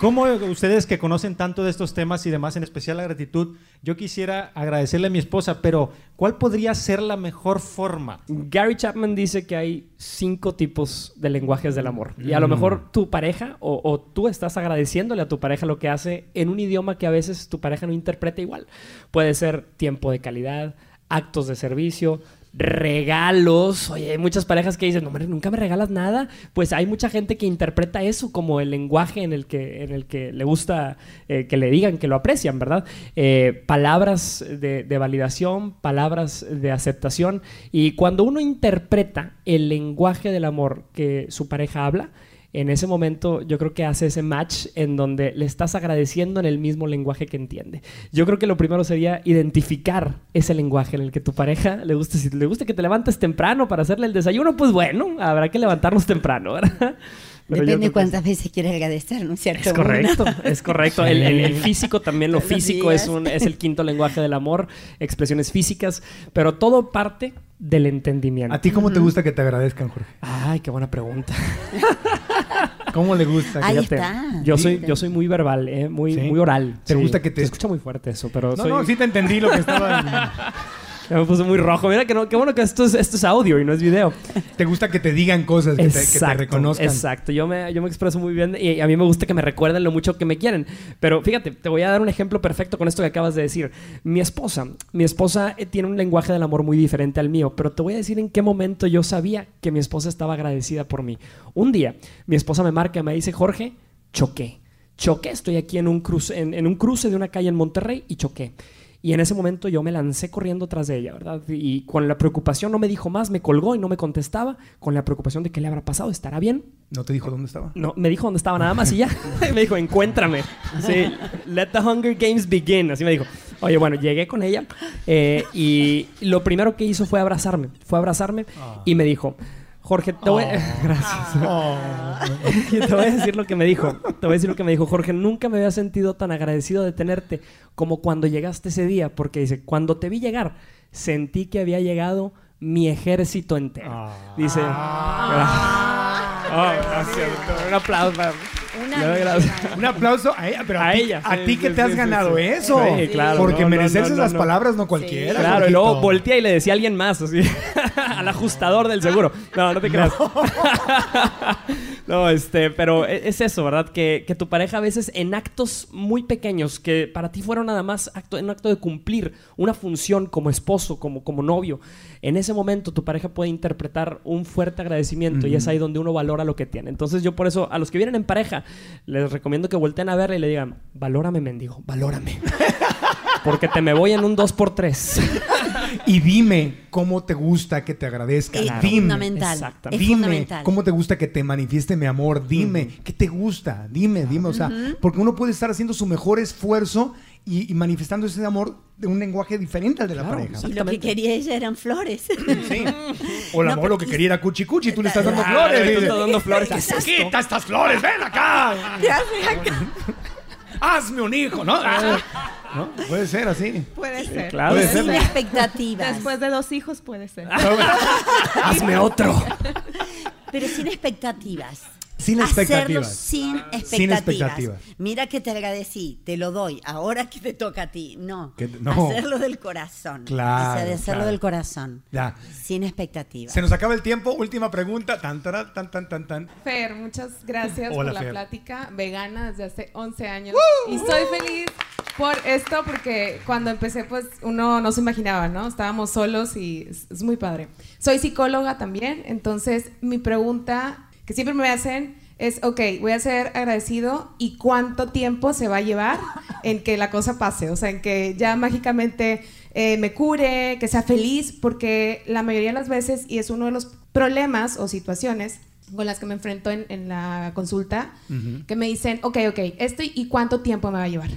¿cómo ustedes que conocen tanto de estos temas y demás, en especial la gratitud, yo quisiera agradecerle a mi esposa, pero ¿cuál podría ser la mejor forma? Gary Chapman dice que hay cinco tipos de lenguajes del amor. Y a lo Mm. mejor tu pareja o, o tú estás agradeciéndole a tu pareja lo que hace en un idioma que a veces tu pareja no interpreta igual. Puede ser tiempo de calidad, actos de servicio, regalos. Oye, hay muchas parejas que dicen, no, hombre, nunca me regalas nada. Pues hay mucha gente que interpreta eso como el lenguaje en el que, en el que le gusta eh, que le digan que lo aprecian, ¿verdad? Eh, palabras de, de validación, palabras de aceptación. Y cuando uno interpreta el lenguaje del amor que su pareja habla, en ese momento yo creo que hace ese match en donde le estás agradeciendo en el mismo lenguaje que entiende. Yo creo que lo primero sería identificar ese lenguaje en el que tu pareja le gusta. Si le gusta que te levantes temprano para hacerle el desayuno, pues bueno, habrá que levantarnos temprano, ¿verdad? Pero Depende cuántas veces quieres agradecer, ¿no es cierto? es correcto, Una. es correcto. El, el- el físico también, lo físico es, un, es el quinto lenguaje del amor, expresiones físicas, pero todo parte del entendimiento. ¿A ti cómo te gusta que te agradezcan, Jorge? Ay, qué buena pregunta. ¿Cómo le gusta? Ahí Fíjate, está. Yo soy, yo soy muy verbal, eh, muy, ¿Sí? muy oral. ¿Te Sí. gusta que te- Se escucha muy fuerte eso, pero No, soy... no, sí te entendí lo que estaba... Ya me puse muy rojo. Mira que no, qué bueno que esto es, esto es audio y no es video. Te gusta que te digan cosas, que te, que te reconozcan. Exacto, yo me, yo me expreso muy bien y a mí me gusta que me recuerden lo mucho que me quieren. Pero fíjate, te voy a dar un ejemplo perfecto con esto que acabas de decir. Mi esposa, mi esposa eh, tiene un lenguaje del amor muy diferente al mío, pero te voy a decir en qué momento yo sabía que mi esposa estaba agradecida por mí. Un día, mi esposa me marca y me dice, Jorge, choqué. Choqué, estoy aquí en un cruce, en, en un cruce de una calle en Monterrey y choqué. Y en ese momento yo me lancé corriendo tras de ella, ¿verdad? Y con la preocupación no me dijo más, me colgó y no me contestaba, con la preocupación de qué le habrá pasado, ¿estará bien? ¿No te dijo dónde estaba? No, me dijo dónde estaba nada más y ya. me dijo, encuéntrame. Sí, let the Hunger Games begin. Así me dijo. Oye, bueno, llegué con ella eh, y lo primero que hizo fue abrazarme. Fue abrazarme y me dijo, Jorge, te voy, Gracias. Y te voy a decir lo que me dijo. Te voy a decir lo que me dijo. Jorge, nunca me había sentido tan agradecido de tenerte como cuando llegaste ese día. Porque dice, cuando te vi llegar, sentí que había llegado mi ejército entero. Dice... Oh, gracias. Un aplauso. para- Un aplauso a ella, pero a, A ti, ella, a sí, ti que sí, te has sí, ganado sí. eso. Sí, claro, Porque no, merecerse no, no, las no. palabras no cualquiera. Claro, y Jorgito. luego voltea y le decía a alguien más, así, al ajustador del seguro. No, no te creas. No, este, pero e- es eso, ¿verdad? Que, que tu pareja a veces en actos muy pequeños, que para ti fueron nada más acto, un acto de cumplir una función como esposo, como, como novio, en ese momento tu pareja puede interpretar un fuerte agradecimiento y es ahí donde uno valora lo que tiene. Entonces yo por eso a los que vienen en pareja les recomiendo que volteen a verle y le digan, valórame, mendigo, valórame. Porque te me voy en un 2x3. Y dime cómo te gusta que te agradezcan. Es Dime. fundamental. Exactamente. Es Dime fundamental. cómo te gusta que te manifieste mi amor. Dime qué te gusta. Dime, dime. O sea, porque uno puede estar haciendo su mejor esfuerzo y, y manifestando ese amor de un lenguaje diferente al de la pareja. Y lo que quería ella eran flores. O la No, amor pero lo que quería era cuchi cuchi, tú le estás dando Claro, flores. tú estás dando flores. ¿Qué es esto? Quita estas flores, ven acá. ¿Qué haces acá? Hazme un hijo, ¿no? ¿No? Puede ser así. Puede ser. claro. Puede Sin ser. expectativas. Después de dos hijos puede ser. Hazme otro. Pero sin expectativas. Sin Hacerlo expectativas. sin expectativas. Sin expectativas. Mira que te agradecí, te lo doy, ahora que te toca a ti. No, Que- no. hacerlo del corazón. Claro, O sea, de hacerlo claro. del corazón. Ya. Sin expectativas. Se nos acaba el tiempo. Última pregunta. Tan, tan, tan, tan, tan. Fer, muchas gracias Hola, por la Fer. plática. Vegana desde hace 11 años. Y estoy feliz por esto porque cuando empecé, pues uno no se imaginaba, ¿no? Estábamos solos y es, es muy padre. Soy psicóloga también, entonces mi pregunta que siempre me hacen es, ok, voy a ser agradecido y cuánto tiempo se va a llevar en que la cosa pase, o sea, en que ya mágicamente eh, me cure, que sea feliz, porque la mayoría de las veces, y es uno de los problemas o situaciones con las que me enfrento en, en la consulta, que me dicen, ok, ok, esto y cuánto tiempo me va a llevar.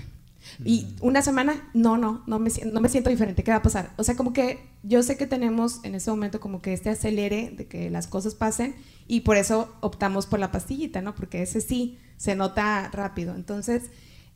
Y una semana, no, no, no me, no me siento diferente. ¿Qué va a pasar? O sea, como que yo sé que tenemos en ese momento como que este acelere de que las cosas pasen y por eso optamos por la pastillita, ¿no? Porque ese sí se nota rápido. Entonces,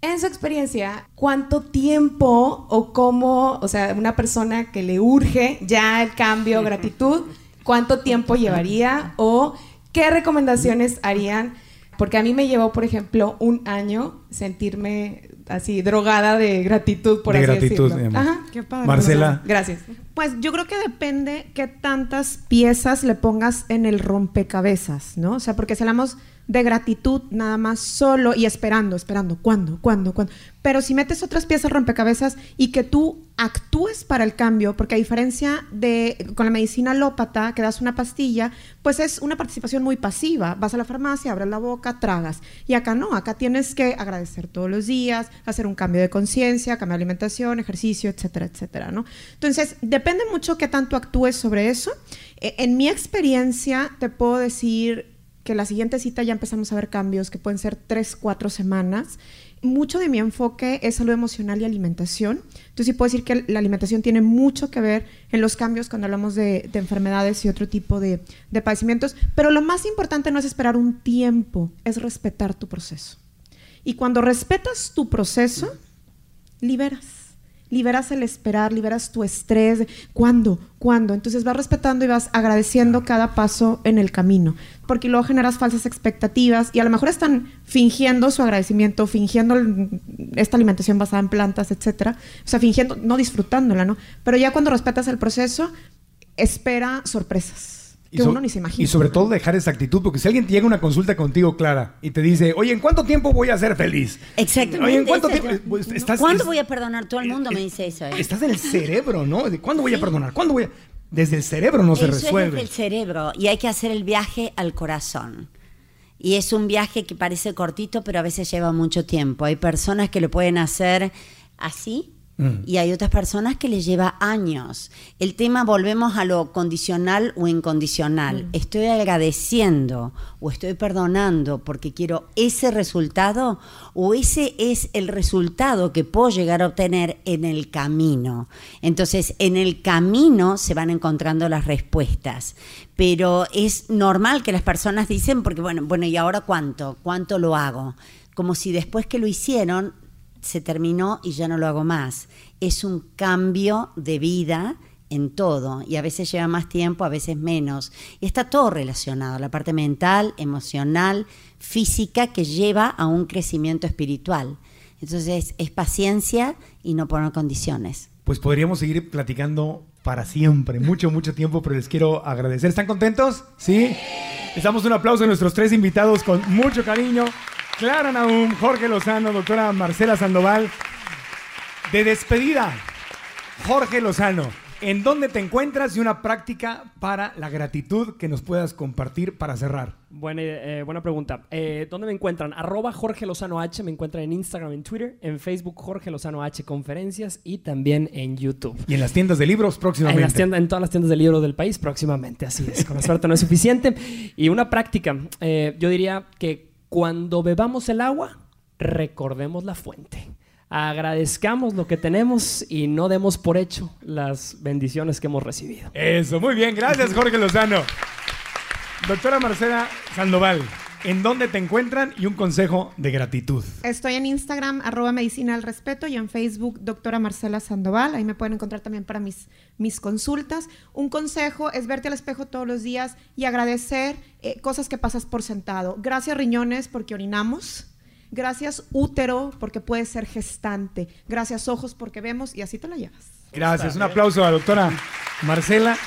en su experiencia, ¿cuánto tiempo o cómo, o sea, una persona que le urge ya el cambio, gratitud, cuánto tiempo llevaría o qué recomendaciones harían? Porque a mí me llevó, por ejemplo, un año sentirme así drogada de gratitud, por De así gratitud, decirlo. mi amor. Ajá. Qué padre. Marcela. Gracias. Pues yo creo que depende qué tantas piezas le pongas en el rompecabezas, ¿no? O sea, porque si hablamos de gratitud nada más solo y esperando, esperando, ¿cuándo? ¿Cuándo? ¿Cuándo? Pero si metes otras piezas rompecabezas y que tú actúes para el cambio, porque a diferencia de con la medicina alópata, que das una pastilla, pues es una participación muy pasiva. Vas a la farmacia, abres la boca, tragas. Y acá no, acá tienes que agradecer todos los días, hacer un cambio de conciencia, cambiar alimentación, ejercicio, etcétera, etcétera, ¿no? Entonces, depende mucho qué tanto actúes sobre eso. Eh, en mi experiencia, te puedo decir que la siguiente cita ya empezamos a ver cambios que pueden ser tres, cuatro semanas. Mucho de mi enfoque es salud emocional y alimentación. Entonces sí puedo decir que la alimentación tiene mucho que ver en los cambios cuando hablamos de, de enfermedades y otro tipo de, de padecimientos. Pero lo más importante no es esperar un tiempo, es respetar tu proceso. Y cuando respetas tu proceso, liberas. Liberas el esperar, liberas tu estrés. ¿Cuándo? ¿Cuándo? Entonces vas respetando y vas agradeciendo cada paso en el camino. Porque luego generas falsas expectativas y a lo mejor están fingiendo su agradecimiento, fingiendo el- esta alimentación basada en plantas, etcétera. O sea, fingiendo, no disfrutándola, ¿no? Pero ya cuando respetas el proceso, espera sorpresas que so- uno ni se imagina. y sobre todo dejar esa actitud, porque si alguien te llega a una consulta contigo, Clara, y te dice, oye, ¿en cuánto tiempo voy a ser feliz? Exactamente. Oye, ¿en cuánto tiempo? Pues, estás, ¿Cuándo es- voy a perdonar? Todo el mundo me dice eso. ¿eh? Estás en el cerebro, ¿no? ¿De ¿Cuándo voy a perdonar? ¿Cuándo voy a...? Desde el cerebro no se es resuelve. desde el cerebro y hay que hacer el viaje al corazón. Y es un viaje que parece cortito, pero a veces lleva mucho tiempo. Hay personas que lo pueden hacer así Mm. y hay otras personas que les lleva años. El tema, volvemos a lo condicional o incondicional. ¿Estoy agradeciendo o estoy perdonando porque quiero ese resultado o ese es el resultado que puedo llegar a obtener en el camino? Entonces, en el camino se van encontrando las respuestas. Pero es normal que las personas dicen, porque bueno, bueno, ¿y ahora cuánto? ¿Cuánto lo hago? Como si después que lo hicieron se terminó y ya no lo hago más. Es un cambio de vida en todo y a veces lleva más tiempo, a veces menos. Y está todo relacionado, la parte mental, emocional, física, que lleva a un crecimiento espiritual. Entonces es paciencia y no poner condiciones. Pues podríamos seguir platicando para siempre, mucho, mucho tiempo, pero les quiero agradecer. ¿Están contentos? ¿Sí? Les damos un aplauso a nuestros tres invitados con mucho cariño. Clara Naum, Jorge Lozano, doctora Marcela Sandoval. De despedida, Jorge Lozano, ¿en dónde te encuentras y una práctica para la gratitud que nos puedas compartir para cerrar? Buena, eh, buena pregunta. Eh, ¿Dónde me encuentran? Arroba Jorge Lozano H. Me encuentran en Instagram, en Twitter, en Facebook Jorge Lozano H Conferencias y también en YouTube. Y en las tiendas de libros próximamente. En, las tiendas- en todas las tiendas de libros del país próximamente, así es. Con la suerte no es suficiente. Y una práctica, eh, yo diría que cuando bebamos el agua, recordemos la fuente. Agradezcamos lo que tenemos y no demos por hecho las bendiciones que hemos recibido. Eso, muy bien, gracias Jorge Lozano. Doctora Marcela Sandoval, en dónde te encuentran y un consejo de gratitud. Estoy en Instagram, arroba medicina al respeto, y en Facebook, doctora Marcela Sandoval. Ahí me pueden encontrar también para mis, mis consultas. Un consejo es verte al espejo todos los días y agradecer eh, cosas que pasas por sentado. Gracias riñones porque orinamos. Gracias útero porque puedes ser gestante. Gracias ojos porque vemos y así te la llevas. Gracias. Un aplauso a la doctora Marcela.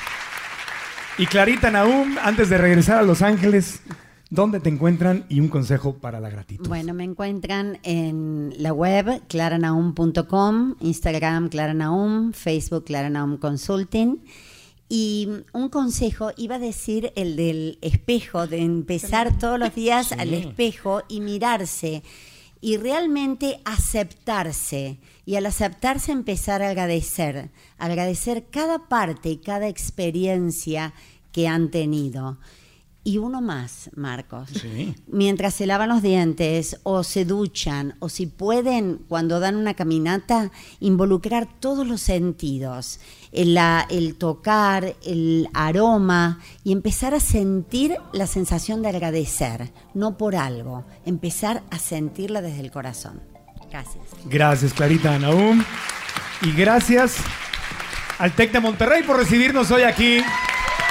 Y Clarita Naum, antes de regresar a Los Ángeles, ¿dónde te encuentran y un consejo para la gratitud? Bueno, me encuentran en la web claranaum.com, Instagram claranaum, Facebook claranaum consulting. Y un consejo, iba a decir el del espejo, de empezar todos los días al espejo y mirarse y realmente aceptarse. Y al aceptarse empezar a agradecer, agradecer cada parte y cada experiencia que han tenido. Y uno más, Marcos. Mientras se lavan los dientes o se duchan o si pueden, cuando dan una caminata, involucrar todos los sentidos. El, el, tocar, el aroma y empezar a sentir la sensación de agradecer, no por algo, empezar a sentirla desde el corazón. Gracias. Gracias, Clarita Naum. Y gracias al TEC de Monterrey por recibirnos hoy aquí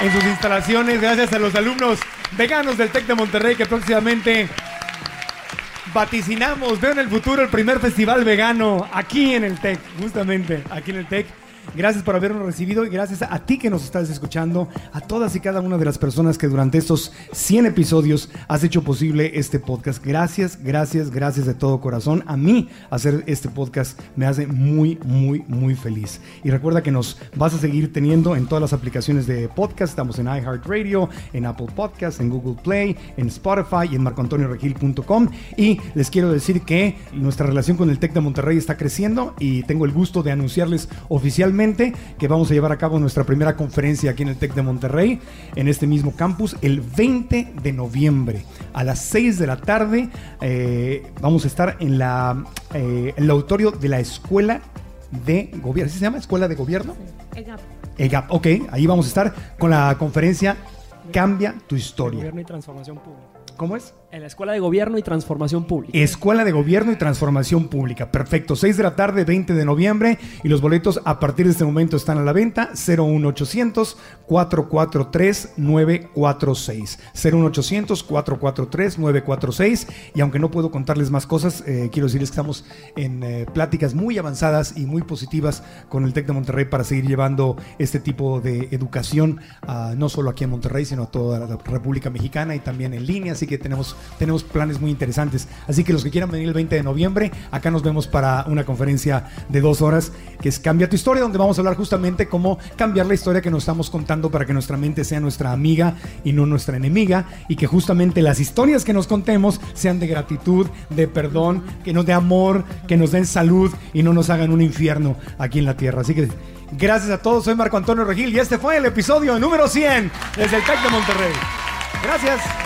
en sus instalaciones. Gracias a los alumnos veganos del TEC de Monterrey que próximamente vaticinamos, veo en el futuro el primer festival vegano aquí en el TEC, justamente aquí en el TEC. Gracias por habernos recibido y gracias a ti que nos estás escuchando, a todas y cada una de las personas que durante estos 100 episodios has hecho posible este podcast. Gracias, gracias, gracias de todo corazón. A mí hacer este podcast me hace muy, muy, muy feliz. Y recuerda que nos vas a seguir teniendo en todas las aplicaciones de podcast. Estamos en iHeartRadio, en Apple Podcasts, en Google Play, en Spotify y en marcoantonioregil.com. Y les quiero decir que nuestra relación con el TEC de Monterrey está creciendo y tengo el gusto de anunciarles oficialmente que vamos a llevar a cabo nuestra primera conferencia aquí en el TEC de Monterrey, en este mismo campus, el 20 de noviembre a las 6 de la tarde. Eh, vamos a estar en, la, eh, el auditorio de la Escuela de Gobierno. ¿Sí se llama Escuela de Gobierno? EGAP. EGAP, ok. Ahí vamos a estar con la conferencia Cambia tu historia. Gobierno y transformación pública. ¿Cómo es? En la Escuela de Gobierno y Transformación Pública. Escuela de Gobierno y Transformación Pública. Perfecto. 6 de la tarde, 20 de noviembre. Y los boletos a partir de este momento están a la venta. 01800 443 946. 01800 443 946. Y aunque no puedo contarles más cosas, eh, quiero decirles que estamos en eh, pláticas muy avanzadas y muy positivas con el TEC de Monterrey para seguir llevando este tipo de educación, uh, no solo aquí en Monterrey, sino a toda la República Mexicana y también en línea. Así que tenemos, tenemos planes muy interesantes. Así que los que quieran venir el 20 de noviembre, acá nos vemos para una conferencia de dos horas que es Cambia tu historia, donde vamos a hablar justamente cómo cambiar la historia que nos estamos contando para que nuestra mente sea nuestra amiga y no nuestra enemiga y que justamente las historias que nos contemos sean de gratitud, de perdón, que nos dé amor, que nos den salud y no nos hagan un infierno aquí en la tierra. Así que gracias a todos, soy Marco Antonio Regil y este fue el episodio número 100 desde el TEC de Monterrey. Gracias.